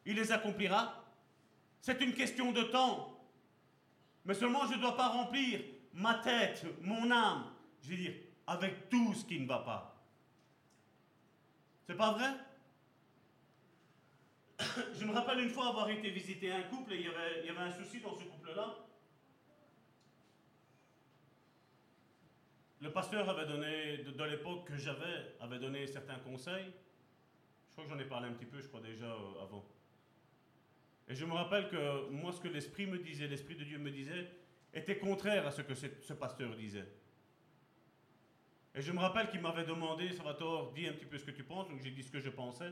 Il les accomplira. C'est une question de temps. Mais seulement je ne dois pas remplir ma tête, mon âme, je veux dire, avec tout ce qui ne va pas. C'est pas vrai? Je me rappelle une fois avoir été visiter un couple et il y avait, un souci dans ce couple-là. Le pasteur avait donné, de, de l'époque que j'avais, avait donné certains conseils. Je crois que j'en ai parlé un petit peu, je crois déjà euh, avant. Et je me rappelle que moi, ce que l'Esprit me disait, l'Esprit de Dieu me disait, était contraire à ce que ce, pasteur disait. Et je me rappelle qu'il m'avait demandé, Salvatore, dis un petit peu ce que tu penses. Donc j'ai dit ce que je pensais.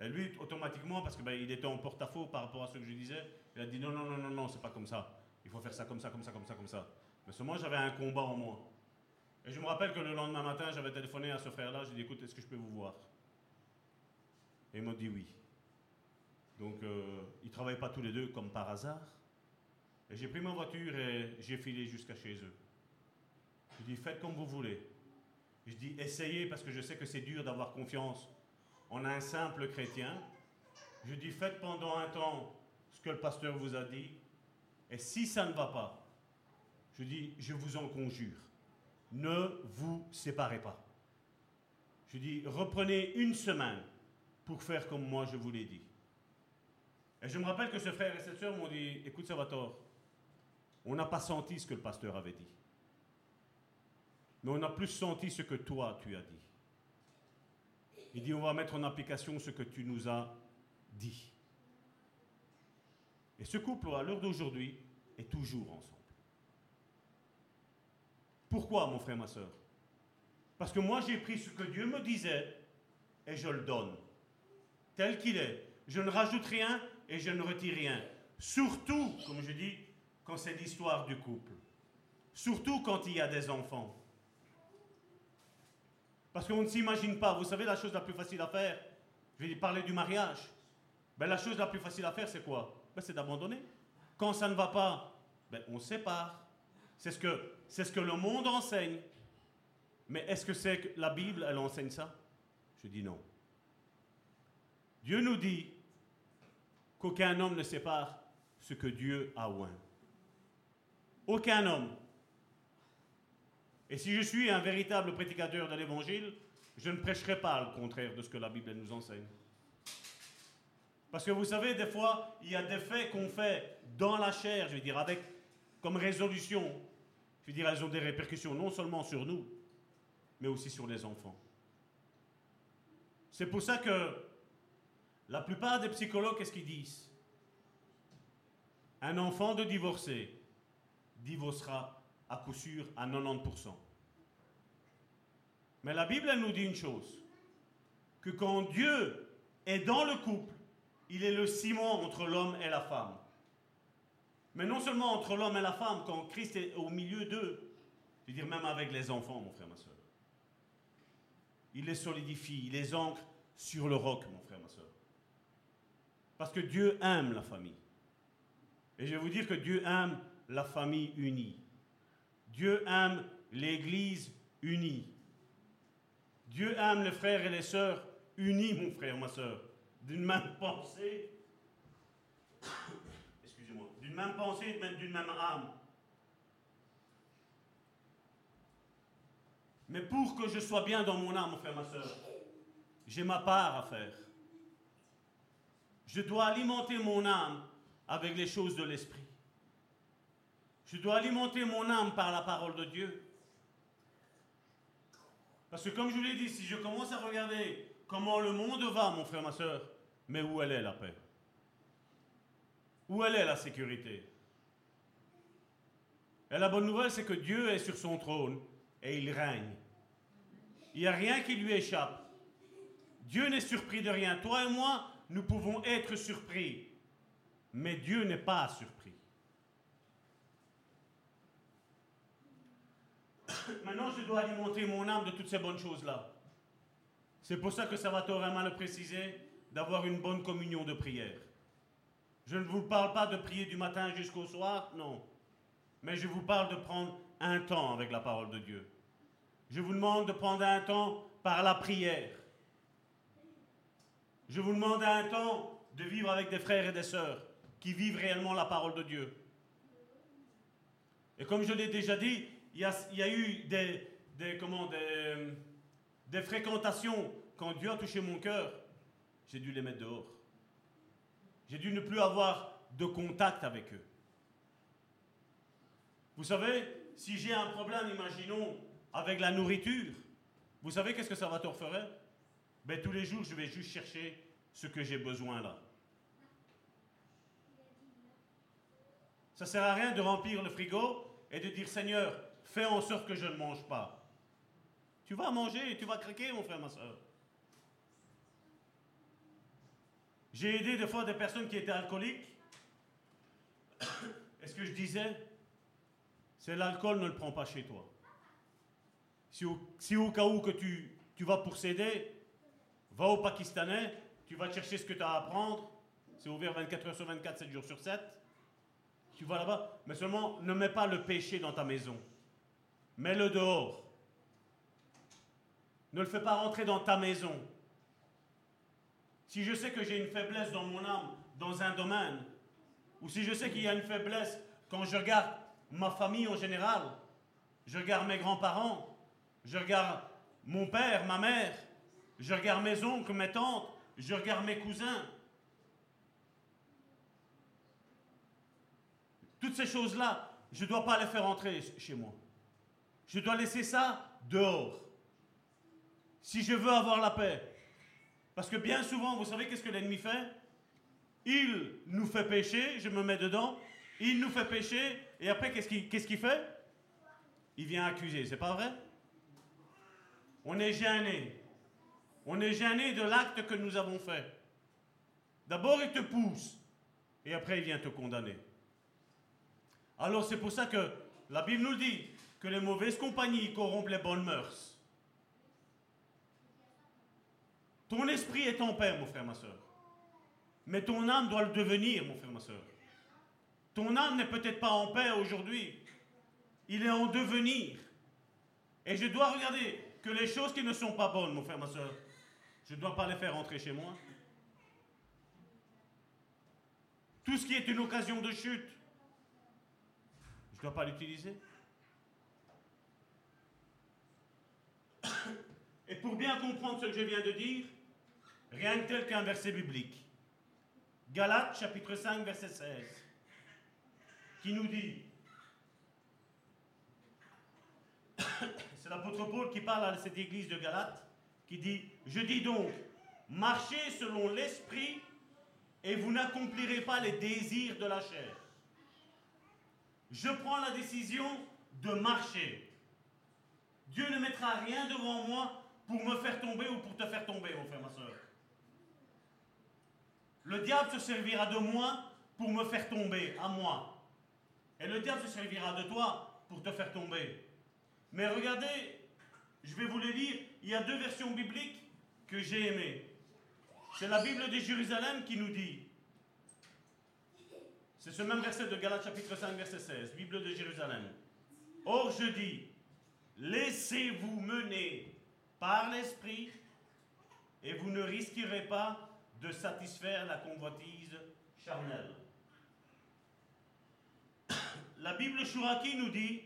Et lui, automatiquement, parce qu'il ben, était en porte-à-faux par rapport à ce que je disais, il a dit non, non, non, non, non, c'est pas comme ça. Il faut faire ça comme ça, comme ça, comme ça, comme ça. Mais seulement, j'avais un combat en moi. Et je me rappelle que le lendemain matin, j'avais téléphoné à ce frère-là. J'ai dit écoute, est-ce que je peux vous voir? Et il m'a dit oui. Donc, euh, ils ne travaillent pas tous les deux comme par hasard. Et j'ai pris ma voiture et j'ai filé jusqu'à chez eux. Je dis, faites comme vous voulez. Je dis, essayez parce que je sais que c'est dur d'avoir confiance en un simple chrétien. Je dis, faites pendant un temps ce que le pasteur vous a dit. Et si ça ne va pas, je dis, je vous en conjure, ne vous séparez pas. Je dis, reprenez une semaine pour faire comme moi je vous l'ai dit. Et je me rappelle que ce frère et cette soeur m'ont dit, écoute Salvatore, on n'a pas senti ce que le pasteur avait dit. Mais on a plus senti ce que toi tu as dit. Il dit, on va mettre en application ce que tu nous as dit. Et ce couple, à l'heure d'aujourd'hui, est toujours ensemble. Pourquoi, mon frère, ma soeur Parce que moi, j'ai pris ce que Dieu me disait et je le donne, tel qu'il est. Je ne rajoute rien et je ne retire rien. Surtout, comme je dis, quand c'est l'histoire du couple. Surtout quand il y a des enfants. Parce qu'on ne s'imagine pas, vous savez, la chose la plus facile à faire, je vais parler du mariage. Ben, la chose la plus facile à faire, c'est quoi? Ben, C'est d'abandonner. Quand ça ne va pas, ben, on sépare. C'est ce, que, c'est ce que le monde enseigne. Mais est-ce que c'est que la Bible, elle enseigne ça? Je dis non. Dieu nous dit qu'aucun homme ne sépare ce que Dieu a oint. Aucun homme. Et si je suis un véritable prédicateur de l'Évangile, je ne prêcherai pas le contraire de ce que la Bible nous enseigne. Parce que vous savez, des fois, il y a des faits qu'on fait dans la chair, je veux dire, avec comme résolution. Je veux dire, elles ont des répercussions non seulement sur nous, mais aussi sur les enfants. C'est pour ça que la plupart des psychologues, qu'est-ce qu'ils disent? Un enfant de divorcé divorcera à coup sûr à 90%. Mais la Bible, elle nous dit une chose, que quand Dieu est dans le couple, il est le ciment entre l'homme et la femme. Mais non seulement entre l'homme et la femme, quand Christ est au milieu d'eux, je veux dire même avec les enfants, mon frère, ma soeur. Il les solidifie, il les ancre sur le roc, mon frère. Parce que Dieu aime la famille. Et je vais vous dire que Dieu aime la famille unie. Dieu aime l'Église unie. Dieu aime les frères et les sœurs unis, mon frère, ma soeur, d'une même pensée, excusez-moi, d'une même pensée, d'une même âme. Mais pour que je sois bien dans mon âme, mon frère, ma soeur, j'ai ma part à faire. Je dois alimenter mon âme avec les choses de l'esprit. Je dois alimenter mon âme par la parole de Dieu. Parce que comme je vous l'ai dit, si je commence à regarder comment le monde va, mon frère, ma soeur, mais où est la paix? Où est la sécurité? Et la bonne nouvelle, c'est que Dieu est sur son trône et il règne. Il n'y a rien qui lui échappe. Dieu n'est surpris de rien. Toi et moi, nous pouvons être surpris, mais Dieu n'est pas surpris. Maintenant, je dois alimenter mon âme de toutes ces bonnes choses-là. C'est pour ça que ça va vraiment le préciser, d'avoir une bonne communion de prière. Je ne vous parle pas de prier du matin jusqu'au soir, non. Mais je vous parle de prendre un temps avec la parole de Dieu. Je vous demande de prendre un temps par la prière. Je vous demande un temps de vivre avec des frères et des sœurs qui vivent réellement la parole de Dieu. Et comme je l'ai déjà dit, il y a, eu des, des, fréquentations. Quand Dieu a touché mon cœur, j'ai dû les mettre dehors. J'ai dû ne plus avoir de contact avec eux. Vous savez, si j'ai un problème, imaginons, avec la nourriture, vous savez qu'est-ce que te faire ben, Tous les jours, je vais juste chercher ce que j'ai besoin là. Ça ne sert à rien de remplir le frigo et de dire Seigneur, fais en sorte que je ne mange pas. Tu vas manger et tu vas craquer, mon frère, ma soeur. J'ai aidé des fois des personnes qui étaient alcooliques. Et ce que je disais, c'est l'alcool ne le prend pas chez toi. Si au, cas où que tu, tu vas pour céder, va au Pakistanais, tu vas chercher ce que tu as à apprendre. C'est ouvert 24 heures sur 24, 7 jours sur 7. Tu vas là-bas, mais seulement ne mets pas le péché dans ta maison. Mets-le dehors. Ne le fais pas rentrer dans ta maison. Si je sais que j'ai une faiblesse dans mon âme, dans un domaine, ou si je sais qu'il y a une faiblesse quand je regarde ma famille en général, je regarde mes grands-parents, je regarde mon père, ma mère, je regarde mes oncles, mes tantes, je regarde mes cousins. Toutes ces choses-là, je ne dois pas les faire entrer chez moi. Je dois laisser ça dehors. Si je veux avoir la paix, Parce que bien souvent, vous savez qu'est-ce que l'ennemi fait? Il nous fait pécher, je me mets dedans, il nous fait pécher, et après, qu'est-ce qu'il fait? Il vient accuser, c'est pas vrai? On est gêné. On est gêné de l'acte que nous avons fait. D'abord, il te pousse, et après, il vient te condamner. Alors, c'est pour ça que la Bible nous dit que les mauvaises compagnies corrompent les bonnes mœurs. Ton esprit est en paix, mon frère, ma soeur. Mais ton âme doit le devenir, mon frère, ma soeur. Ton âme n'est peut-être pas en paix aujourd'hui. Il est en devenir. Et je dois regarder que les choses qui ne sont pas bonnes, mon frère, ma soeur, je ne dois pas les faire rentrer chez moi. Tout ce qui est une occasion de chute, je ne dois pas l'utiliser. Et pour bien comprendre ce que je viens de dire, rien que tel qu'un verset biblique. Galates chapitre 5 verset 16, qui nous dit, c'est l'apôtre Paul qui parle à cette église de Galates, qui dit, je dis donc, marchez selon l'esprit et vous n'accomplirez pas les désirs de la chair. Je prends la décision de marcher. Dieu ne mettra rien devant moi pour me faire tomber ou pour te faire tomber, mon frère, ma soeur. Le diable se servira de moi pour me faire tomber, à moi. Et le diable se servira de toi pour te faire tomber. Mais regardez, je vais vous les lire, il y a deux versions bibliques que j'ai aimées. C'est la Bible de Jérusalem qui nous dit, c'est ce même verset de Galates chapitre 5 verset 16, Bible de Jérusalem. Or je dis, laissez-vous mener par l'Esprit et vous ne risquerez pas de satisfaire la convoitise charnelle. La Bible Chouraki nous dit,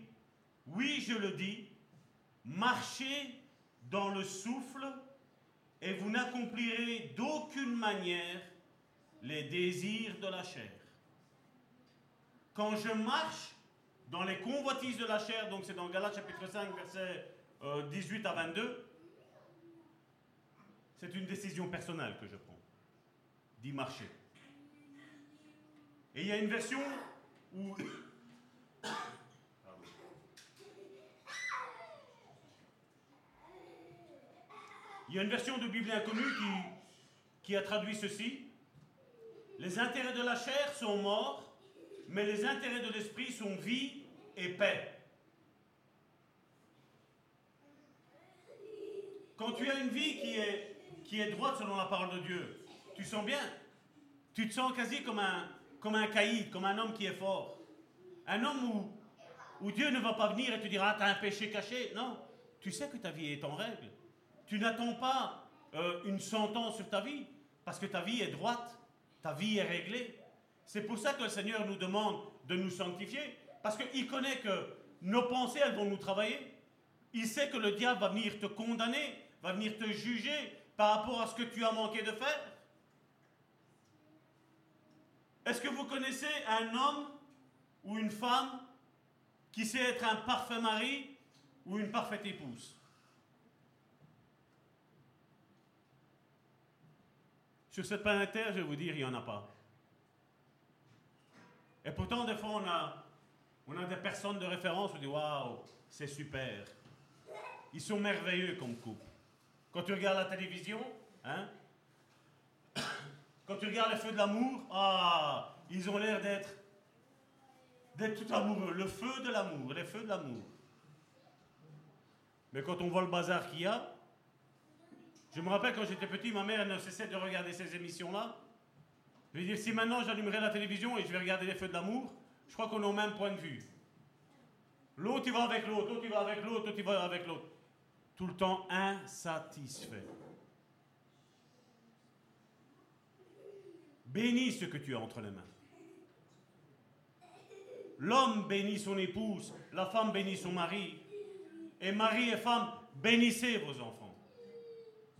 oui je le dis, marchez dans le souffle et vous n'accomplirez d'aucune manière les désirs de la chair. Quand je marche dans les convoitises de la chair, donc c'est dans Galates chapitre 5 verset 18 à 22, c'est une décision personnelle que je prends, d'y marcher. Et il y a une version où... Il y a une version de Bible inconnue qui, qui a traduit ceci. Les intérêts de la chair sont morts, mais les intérêts de l'esprit sont vie et paix. Quand tu as une vie qui est, qui est droite selon la parole de Dieu, tu sens bien. Tu te sens quasi comme un, comme un caïd, comme un homme qui est fort. Un homme où, où Dieu ne va pas venir et te dire Ah, tu as un péché caché. Non, tu sais que ta vie est en règle. Tu n'attends pas euh, une sentence sur ta vie, parce que ta vie est droite, ta vie est réglée. C'est pour ça que le Seigneur nous demande de nous sanctifier, parce qu'il connaît que nos pensées, elles vont nous travailler. Il sait que le diable va venir te condamner, va venir te juger par rapport à ce que tu as manqué de faire. Est-ce que vous connaissez un homme ou une femme qui sait être un parfait mari ou une parfaite épouse? Sur cette planète Terre, je vais vous dire, il n'y en a pas. Et pourtant, des fois, on a, des personnes de référence, on dit waouh, c'est super. Ils sont merveilleux comme couple. Quand tu regardes la télévision, hein, quand tu regardes les feux de l'amour, ah, ils ont l'air d'être d'être tout amoureux. Le feu de l'amour, les feux de l'amour. Mais quand on voit le bazar qu'il y a, je me rappelle quand j'étais petit, ma mère ne cessait de regarder ces émissions-là. Je veux dire, si maintenant j'allumerais la télévision et je vais regarder les feux de l'amour, je crois qu'on est au même point de vue. L'autre, il va avec l'autre, l'autre, il va avec l'autre, l'autre, il va avec l'autre. Tout le temps insatisfait. Bénis ce que tu as entre les mains. L'homme bénit son épouse, la femme bénit son mari. Et mari et femme, bénissez vos enfants.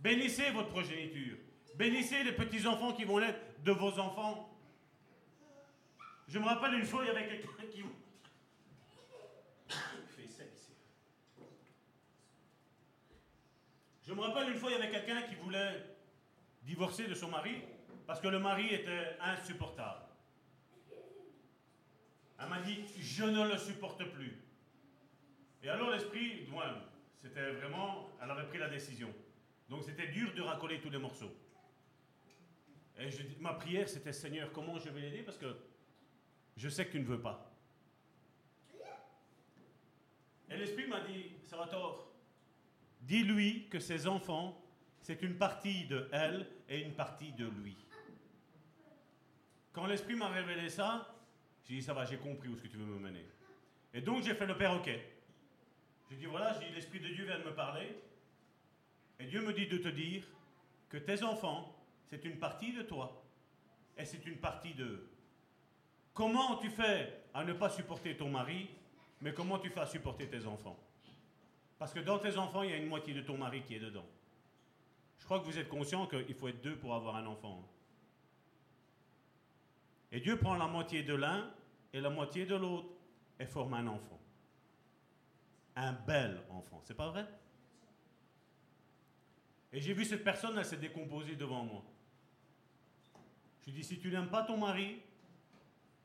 Bénissez votre progéniture. Bénissez les petits-enfants qui vont être de vos enfants. Je me rappelle une fois, il y avait quelqu'un qui... Je me rappelle une fois, il y avait quelqu'un qui voulait divorcer de son mari parce que le mari était insupportable. Elle m'a dit, je ne le supporte plus. Et alors l'esprit, moi, c'était vraiment, elle avait pris la décision. Donc c'était dur de racoler tous les morceaux. Et ma prière, c'était Seigneur, comment je vais l'aider? Parce que je sais que tu ne veux pas. Et l'Esprit m'a dit, Salvatore, dis-lui que ses enfants, c'est une partie de elle et une partie de lui. Quand l'Esprit m'a révélé ça, j'ai dit, ça va, j'ai compris où est-ce que tu veux me mener. Et donc j'ai fait le perroquet. J'ai dit, voilà, j'ai l'Esprit de Dieu vient de me parler. Et Dieu me dit de te dire que tes enfants, c'est une partie de toi. Et c'est une partie d'eux. Comment tu fais à ne pas supporter ton mari, mais comment tu fais à supporter tes enfants? Parce que dans tes enfants, il y a une moitié de ton mari qui est dedans. Je crois que vous êtes conscient qu'il faut être deux pour avoir un enfant. Et Dieu prend la moitié de l'un et la moitié de l'autre et forme un enfant. Un bel enfant, c'est pas vrai? Et j'ai vu cette personne, elle s'est décomposée devant moi. Je lui dis, si tu n'aimes pas ton mari,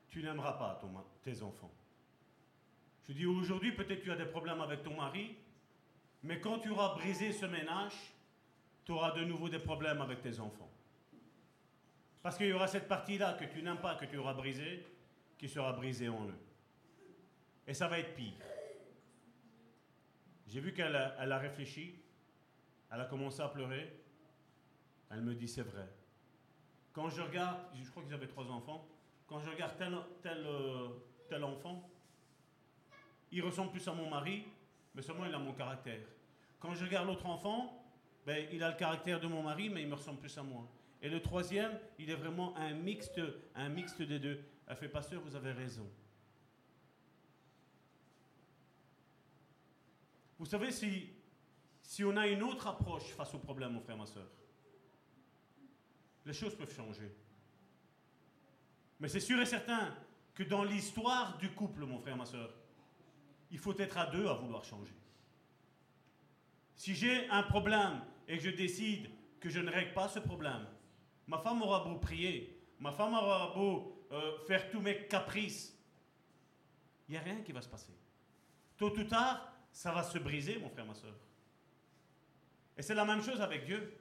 tu n'aimeras pas tes enfants. Je dis, aujourd'hui, peut-être tu as des problèmes avec ton mari, mais quand tu auras brisé ce ménage, tu auras de nouveau des problèmes avec tes enfants. Parce qu'il y aura cette partie-là que tu n'aimes pas, que tu auras brisée, qui sera brisée en eux. Et ça va être pire. J'ai vu qu'elle a réfléchi, elle a commencé à pleurer. Elle me dit, c'est vrai. Quand je regarde, je crois qu'ils avaient trois enfants, quand je regarde tel, euh, tel enfant, il ressemble plus à mon mari, mais seulement il a mon caractère. Quand je regarde l'autre enfant, ben, il a le caractère de mon mari, mais il me ressemble plus à moi. Et le troisième, il est vraiment un mixte, un mixte des deux. Elle fait, pasteur, vous avez raison. Vous savez, si, si on a une autre approche face au problème, mon frère, ma soeur, les choses peuvent changer. Mais c'est sûr et certain que dans l'histoire du couple, mon frère, ma soeur, il faut être à deux à vouloir changer. Si j'ai un problème et que je décide que je ne règle pas ce problème, ma femme aura beau prier, ma femme aura beau euh, faire tous mes caprices, il n'y a rien qui va se passer. Tôt ou tard, ça va se briser, mon frère, ma soeur. Et c'est la même chose avec Dieu.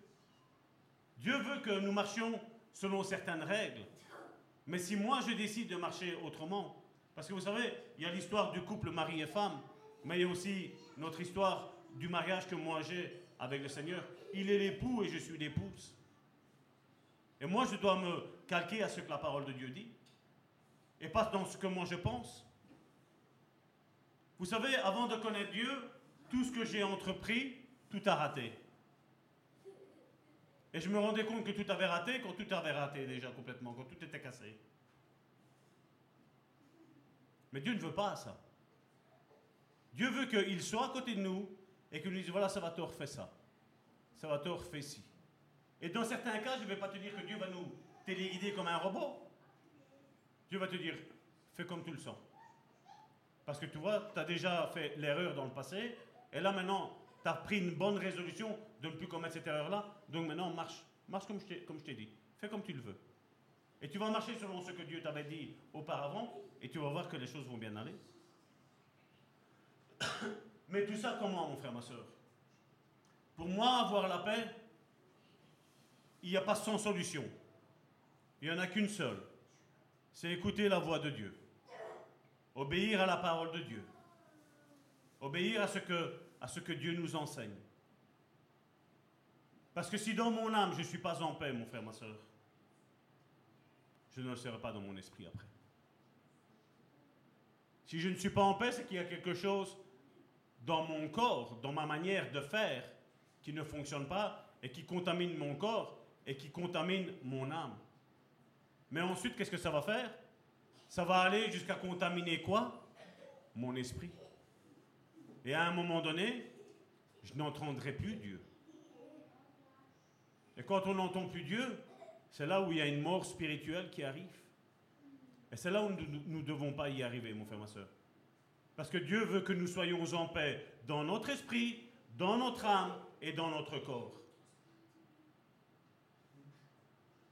Dieu veut que nous marchions selon certaines règles. Mais si moi je décide de marcher autrement, parce que vous savez, il y a l'histoire du couple mari et femme, mais il y a aussi notre histoire du mariage que moi j'ai avec le Seigneur. Il est l'époux et je suis l'épouse. Et moi je dois me calquer à ce que la parole de Dieu dit, et pas dans ce que moi je pense. Vous savez, avant de connaître Dieu, tout ce que j'ai entrepris, tout a raté. Et je me rendais compte que tout avait raté quand tout avait raté déjà complètement, quand tout était cassé. Mais Dieu ne veut pas ça. Dieu veut qu'il soit à côté de nous et qu'il nous dise voilà, Salvatore fait ça. Salvatore fait ci. Et dans certains cas, je ne vais pas te dire que Dieu va nous téléguider comme un robot. Dieu va te dire fais comme tu le sens. Parce que tu vois, tu as déjà fait l'erreur dans le passé, et là maintenant, tu as pris une bonne résolution de ne plus commettre cette erreur-là. Donc maintenant, marche. Marche comme je t'ai dit. Fais comme tu le veux. Et tu vas marcher selon ce que Dieu t'avait dit auparavant, et tu vas voir que les choses vont bien aller. Mais tout ça, comment, mon frère, ma soeur Pour moi, avoir la paix, il n'y a pas 100 solutions. Il n'y en a qu'une seule. C'est écouter la voix de Dieu. Obéir à la parole de Dieu. Obéir à ce que à ce que Dieu nous enseigne. Parce que si dans mon âme je ne suis pas en paix, mon frère, ma soeur, je ne le serai pas dans mon esprit après. Si je ne suis pas en paix, c'est qu'il y a quelque chose dans mon corps, dans ma manière de faire, qui ne fonctionne pas et qui contamine mon corps et qui contamine mon âme. Mais ensuite, qu'est-ce que ça va faire? Ça va aller jusqu'à contaminer quoi? Mon esprit. Et à un moment donné, je n'entendrai plus Dieu. Et quand on n'entend plus Dieu, c'est là où il y a une mort spirituelle qui arrive. Et c'est là où nous ne devons pas y arriver, mon frère, ma soeur. Parce que Dieu veut que nous soyons en paix dans notre esprit, dans notre âme et dans notre corps.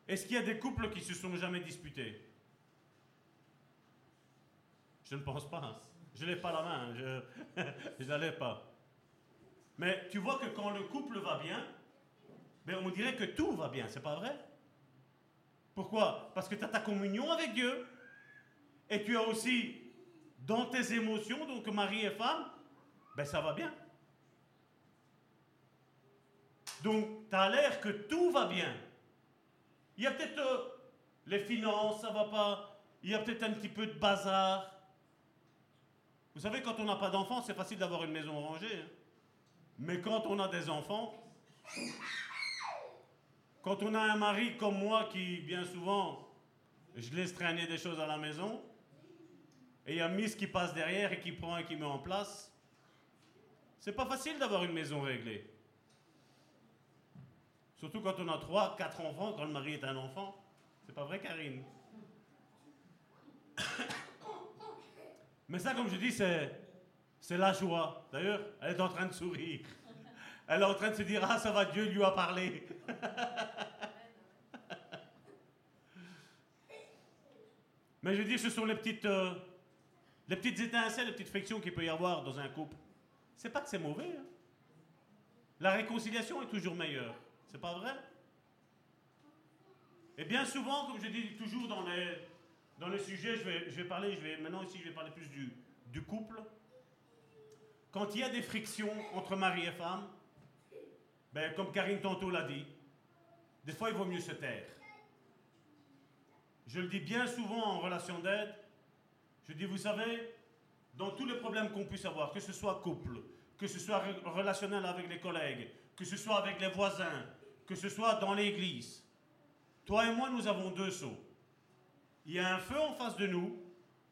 Est-ce qu'il y a des couples qui se sont jamais disputés? Je ne pense pas. Je n'ai pas la main, je n'allais pas. Mais tu vois que quand le couple va bien, ben on dirait que tout va bien, c'est pas vrai? Pourquoi? Parce que tu as ta communion avec Dieu, et tu as aussi dans tes émotions, donc mari et femme, ben ça va bien. Donc, tu as l'air que tout va bien. Il y a peut-être euh, les finances, ça va pas. Il y a peut-être un petit peu de bazar. Vous savez, quand on n'a pas d'enfants, c'est facile d'avoir une maison rangée. Hein. Mais quand on a des enfants, quand on a un mari comme moi qui, bien souvent, je laisse traîner des choses à la maison, et il y a Miss qui passe derrière et qui prend et qui met en place, c'est pas facile d'avoir une maison réglée. Surtout quand on a trois, quatre enfants, quand le mari est un enfant. C'est pas vrai, Karine Mais ça, comme je dis, c'est, la joie. D'ailleurs, elle est en train de sourire. Elle est en train de se dire Ah, ça va, Dieu lui a parlé. Mais je dis, ce sont les petites, euh, les petites étincelles, les petites frictions qu'il peut y avoir dans un couple. C'est pas que c'est mauvais. Hein. La réconciliation est toujours meilleure. C'est pas vrai? Et bien souvent, comme je dis toujours dans les, dans les sujets, je vais, parler, je vais, maintenant ici je vais parler plus du, couple. Quand il y a des frictions entre mari et femme, ben, comme Karine tantôt l'a dit, des fois il vaut mieux se taire. Je le dis bien souvent en relation d'aide. Je dis, vous savez, dans tous les problèmes qu'on puisse avoir, que ce soit couple, que ce soit relationnel avec les collègues, que ce soit avec les voisins, que ce soit dans l'église. Toi et moi, nous avons deux seaux. Il y a un feu en face de nous,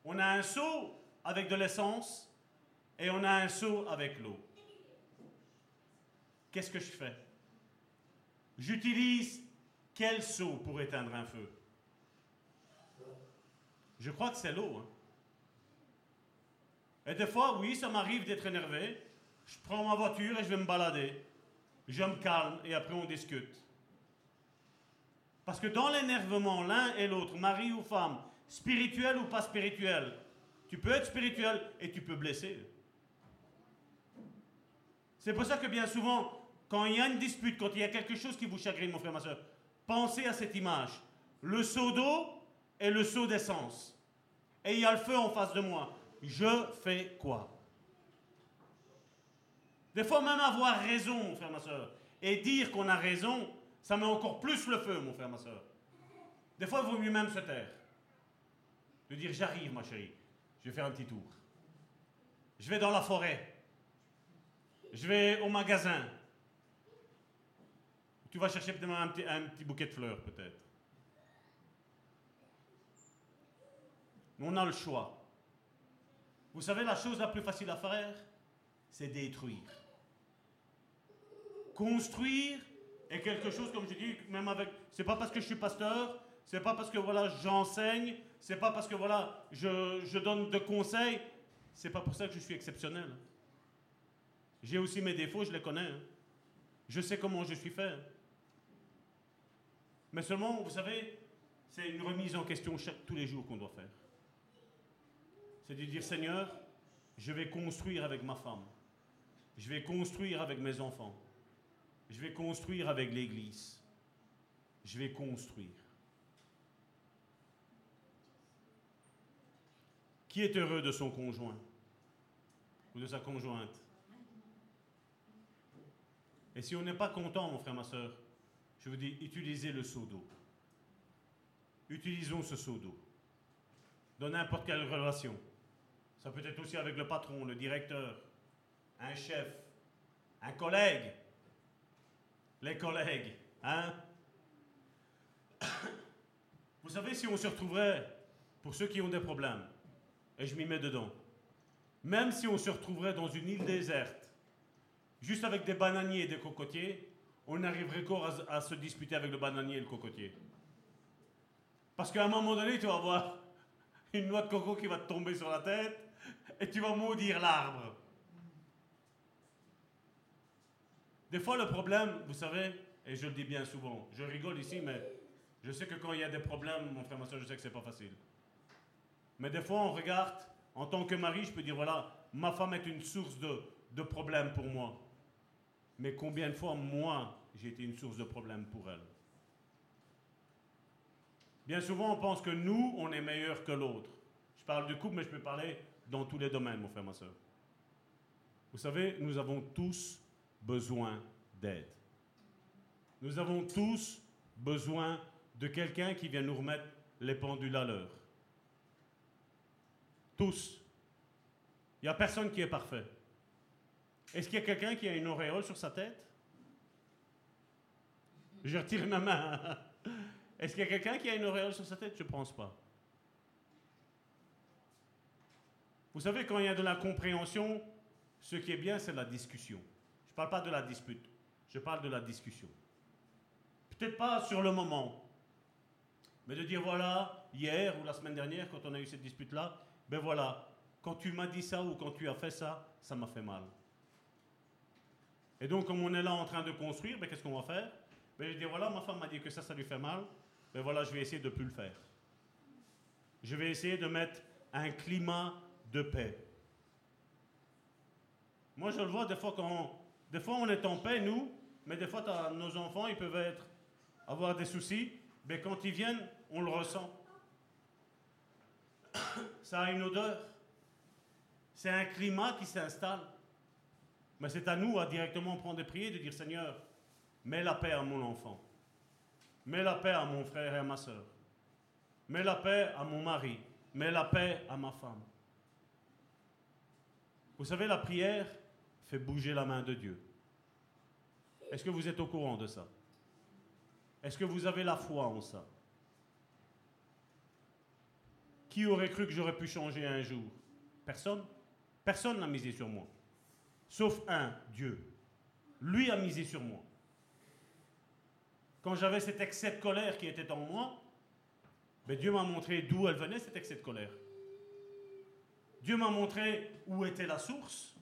on a un seau avec de l'essence et on a un seau avec l'eau. Qu'est-ce que je fais? J'utilise quel seau pour éteindre un feu? Je crois que c'est l'eau. Hein. Et des fois, oui, ça m'arrive d'être énervé. Je prends ma voiture et je vais me balader je me calme et après on discute. Parce que dans l'énervement, l'un et l'autre, mari ou femme, spirituel ou pas spirituel, tu peux être spirituel et tu peux blesser. C'est pour ça que bien souvent, quand il y a une dispute, quand il y a quelque chose qui vous chagrine, mon frère, ma soeur, pensez à cette image. Le seau d'eau et le seau d'essence. Et il y a le feu en face de moi. Je fais quoi? Des fois même avoir raison, mon frère, ma soeur, et dire qu'on a raison, ça met encore plus le feu, mon frère, ma soeur. Des fois, il vaut mieux même se taire. De dire j'arrive, ma chérie, je vais faire un petit tour. Je vais dans la forêt. Je vais au magasin. Tu vas chercher peut-être un petit, un petit bouquet de fleurs, peut-être. On a le choix. Vous savez, la chose la plus facile à faire, c'est détruire. Construire est quelque chose, comme je dis, même avec. C'est pas parce que je suis pasteur, c'est pas parce que voilà, j'enseigne, c'est pas parce que voilà, je, donne de conseils, c'est pas pour ça que je suis exceptionnel. J'ai aussi mes défauts, je les connais. Hein. Je sais comment je suis fait. Mais seulement, vous savez, c'est une remise en question tous les jours qu'on doit faire. C'est de dire, Seigneur, je vais construire avec ma femme. Je vais construire avec mes enfants. Je vais construire avec l'Église. Je vais construire. Qui est heureux de son conjoint ou de sa conjointe? Et si on n'est pas content, mon frère, ma soeur, je vous dis, utilisez le seau d'eau. Utilisons ce seau d'eau. Dans n'importe quelle relation. Ça peut être aussi avec le patron, le directeur, un chef, un collègue, les collègues, hein? Vous savez, si on se retrouverait, pour ceux qui ont des problèmes, et je m'y mets dedans, même si on se retrouverait dans une île déserte, juste avec des bananiers et des cocotiers, on arriverait encore à, se disputer avec le bananier et le cocotier. Parce qu'à un moment donné, tu vas avoir une noix de coco qui va te tomber sur la tête et tu vas maudire l'arbre. Des fois, le problème, vous savez, et je le dis bien souvent, je rigole ici, mais Je sais que quand il y a des problèmes, mon frère, ma soeur, je sais que c'est pas facile. Mais des fois, on regarde, en tant que mari, je peux dire, voilà, ma femme est une source de, de problèmes pour moi. Mais combien de fois, moi, j'ai été une source de problèmes pour elle? Bien souvent, on pense que nous, on est meilleur que l'autre. Je parle du couple, mais je peux parler dans tous les domaines, mon frère, ma soeur. Vous savez, nous avons tous besoin d'aide. Nous avons tous besoin de quelqu'un qui vient nous remettre les pendules à l'heure. Tous. Il n'y a personne qui est parfait. Est-ce qu'il y a quelqu'un qui a une auréole sur sa tête? Je retire ma main. Est-ce qu'il y a quelqu'un qui a une auréole sur sa tête? Je ne pense pas. Vous savez, quand il y a de la compréhension, ce qui est bien, c'est la discussion. Je ne parle pas de la dispute, je parle de la discussion. Peut-être pas sur le moment, mais de dire voilà, hier ou la semaine dernière, quand on a eu cette dispute-là, ben voilà, quand tu m'as dit ça ou quand tu as fait ça, ça m'a fait mal. Et donc, comme on est là en train de construire, ben, qu'est-ce qu'on va faire? Ben, Je dis voilà, ma femme m'a dit que ça, ça lui fait mal, ben voilà, je vais essayer de ne plus le faire. Je vais essayer de mettre un climat de paix. Moi, je le vois des fois quand des fois on est en paix, nous, mais des fois nos enfants, ils peuvent avoir des soucis, mais quand ils viennent, on le ressent. Ça a une odeur. C'est un climat qui s'installe. Mais c'est à nous à directement prendre des prières, de dire Seigneur, mets la paix à mon enfant. Mets la paix à mon frère et à ma soeur. Mets la paix à mon mari. Mets la paix à ma femme. Vous savez, la prière fait bouger la main de Dieu. Est-ce que vous êtes au courant de ça? Est-ce que vous avez la foi en ça? Qui aurait cru que j'aurais pu changer un jour? Personne Personne n'a misé sur moi. Sauf un, Dieu. Lui a misé sur moi. Quand j'avais cet excès de colère qui était en moi, ben Dieu m'a montré d'où elle venait, cet excès de colère. Dieu m'a montré où était la source.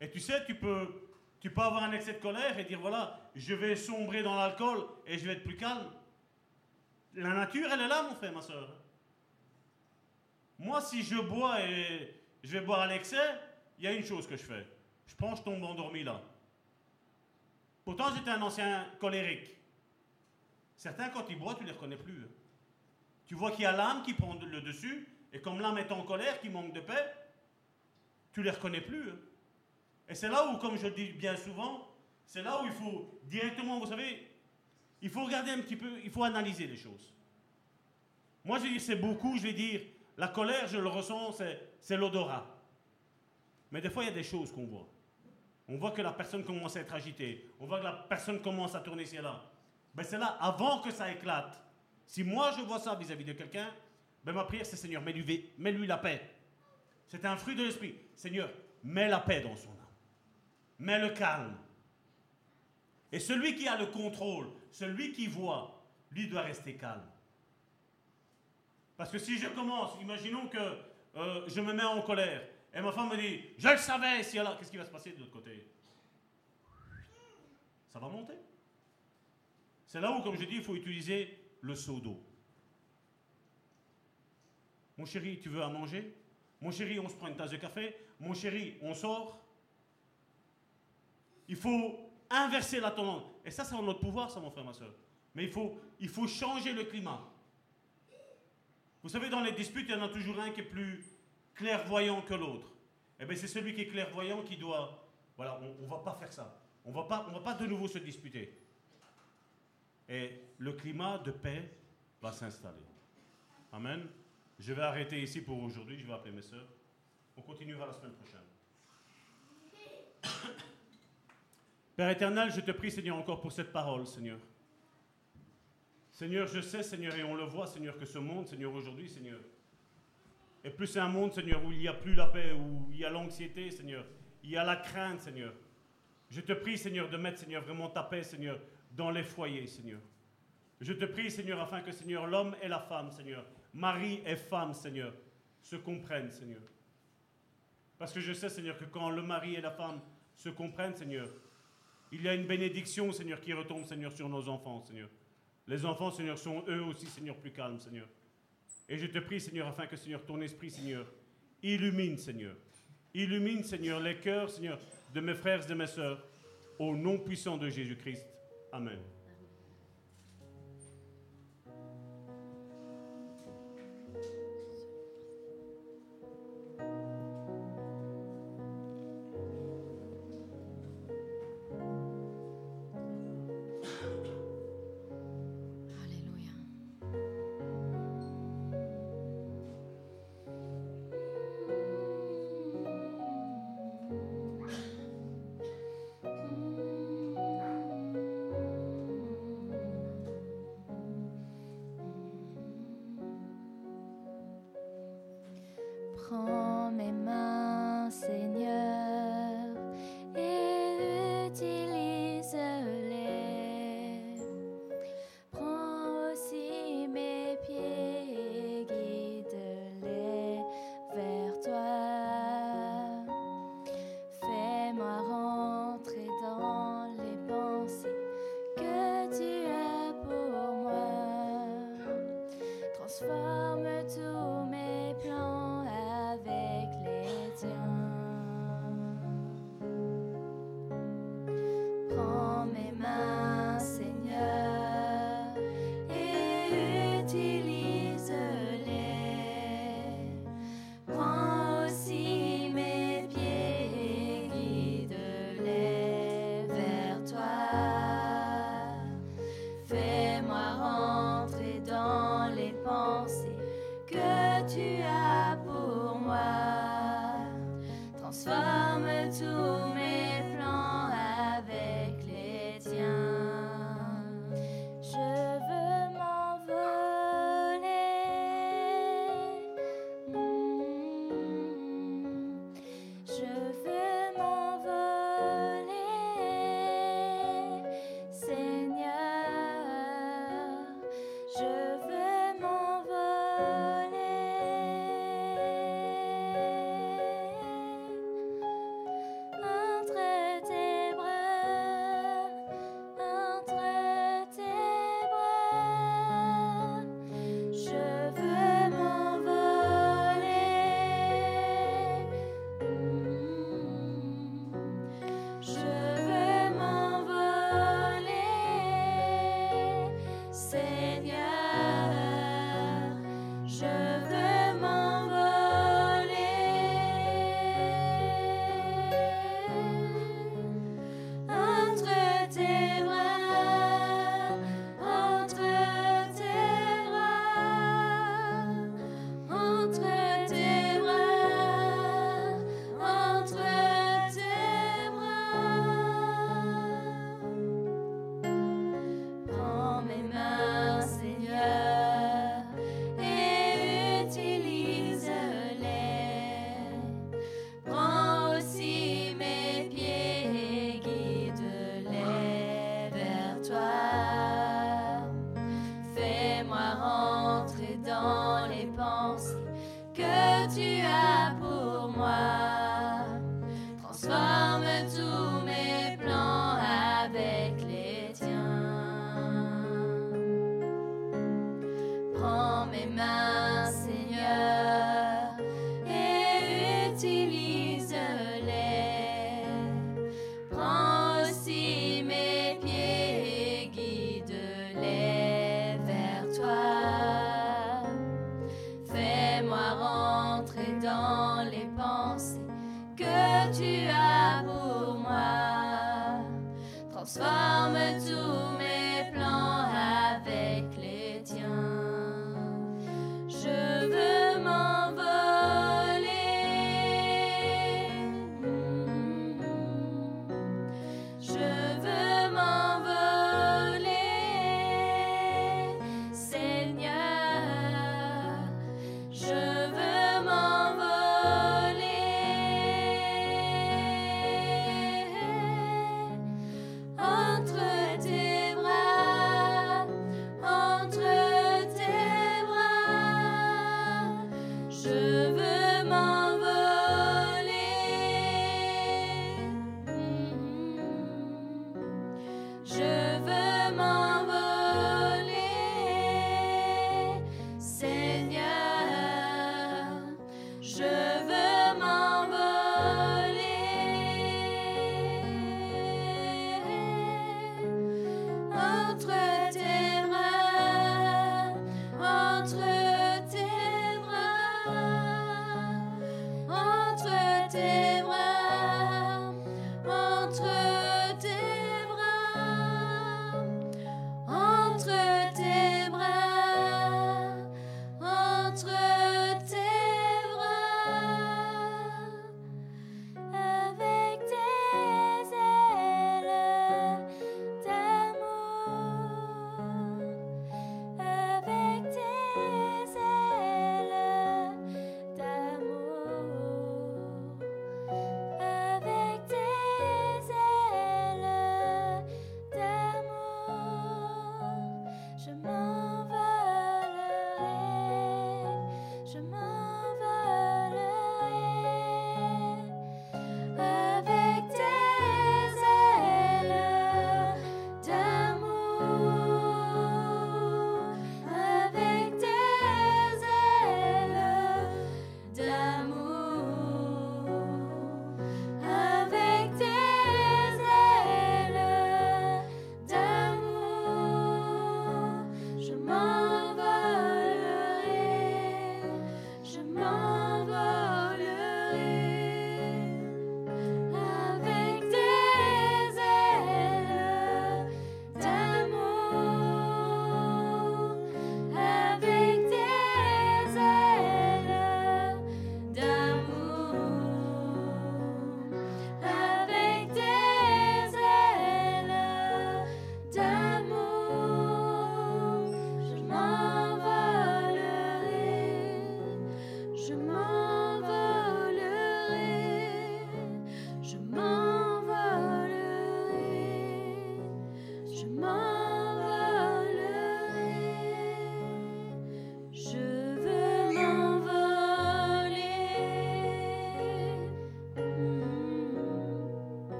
Et tu sais, tu peux, tu peux avoir un excès de colère et dire, voilà, je vais sombrer dans l'alcool et je vais être plus calme. La nature, elle est là, mon frère, ma soeur. Moi, si je bois et je vais boire à l'excès, il y a une chose que je fais. Je prends, je tombe endormi là. Pourtant, j'étais un ancien colérique. Certains, quand ils boivent, tu ne les reconnais plus. Hein. Tu vois qu'il y a l'âme qui prend le dessus et comme l'âme est en colère, qui manque de paix, tu les reconnais plus. Et c'est là où, comme je le dis bien souvent, c'est là où il faut directement, vous savez, il faut regarder un petit peu, il faut analyser les choses. Moi, je dire, c'est beaucoup, je vais dire, la colère, je le ressens, c'est l'odorat. Mais des fois, il y a des choses qu'on voit. On voit que la personne commence à être agitée. On voit que la personne commence à tourner ici là. Ben, c'est là, avant que ça éclate. Si moi, je vois ça vis-à-vis -vis de quelqu'un, ben ma prière, c'est Seigneur, mets-lui mets -lui la paix. C'est un fruit de l'esprit. Seigneur, mets la paix dans son âme. Mets le calme. Et celui qui a le contrôle, celui qui voit, lui doit rester calme. Parce que si je commence, imaginons que euh, je me mets en colère, et ma femme me dit, je le savais, qu'est-ce qui va se passer de l'autre côté? Ça va monter. C'est là où, comme je dis, il faut utiliser le seau d'eau. Mon chéri, tu veux à manger? Mon chéri, on se prend une tasse de café Mon chéri, on sort Il faut inverser la tendance. Et ça, c'est en notre pouvoir, ça, mon frère, ma soeur. Mais il faut, il faut changer le climat. Vous savez, dans les disputes, il y en a toujours un qui est plus clairvoyant que l'autre. Eh bien, c'est celui qui est clairvoyant qui doit... Voilà, on ne va pas faire ça. On ne va pas de nouveau se disputer. Et le climat de paix va s'installer. Amen. Je vais arrêter ici pour aujourd'hui. Je vais appeler mes soeurs. On continuera la semaine prochaine. Père éternel, je te prie, Seigneur, encore pour cette parole, Seigneur. Seigneur, je sais, Seigneur, et on le voit, Seigneur, que ce monde, Seigneur, aujourd'hui, Seigneur, est plus un monde, Seigneur, où il n'y a plus la paix, où il y a l'anxiété, Seigneur. Il y a la crainte, Seigneur. Je te prie, Seigneur, de mettre, Seigneur, vraiment ta paix, Seigneur, dans les foyers, Seigneur. Je te prie, Seigneur, afin que, Seigneur, l'homme et la femme, Seigneur, mari et femme, Seigneur, se comprennent, Seigneur. Parce que je sais, Seigneur, que quand le mari et la femme se comprennent, Seigneur, il y a une bénédiction, Seigneur, qui retombe, Seigneur, sur nos enfants, Seigneur. Les enfants, Seigneur, sont eux aussi, Seigneur, plus calmes, Seigneur. Et je te prie, Seigneur, afin que, Seigneur, ton esprit, Seigneur, illumine, Seigneur. Illumine, Seigneur, les cœurs, Seigneur, de mes frères et de mes sœurs, au nom puissant de Jésus-Christ. Amen.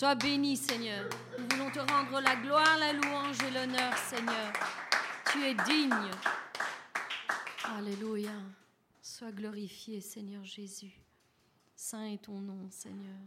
Sois béni, Seigneur. Nous voulons te rendre la gloire, la louange et l'honneur, Seigneur. Tu es digne. Alléluia. Sois glorifié, Seigneur Jésus. Saint est ton nom, Seigneur.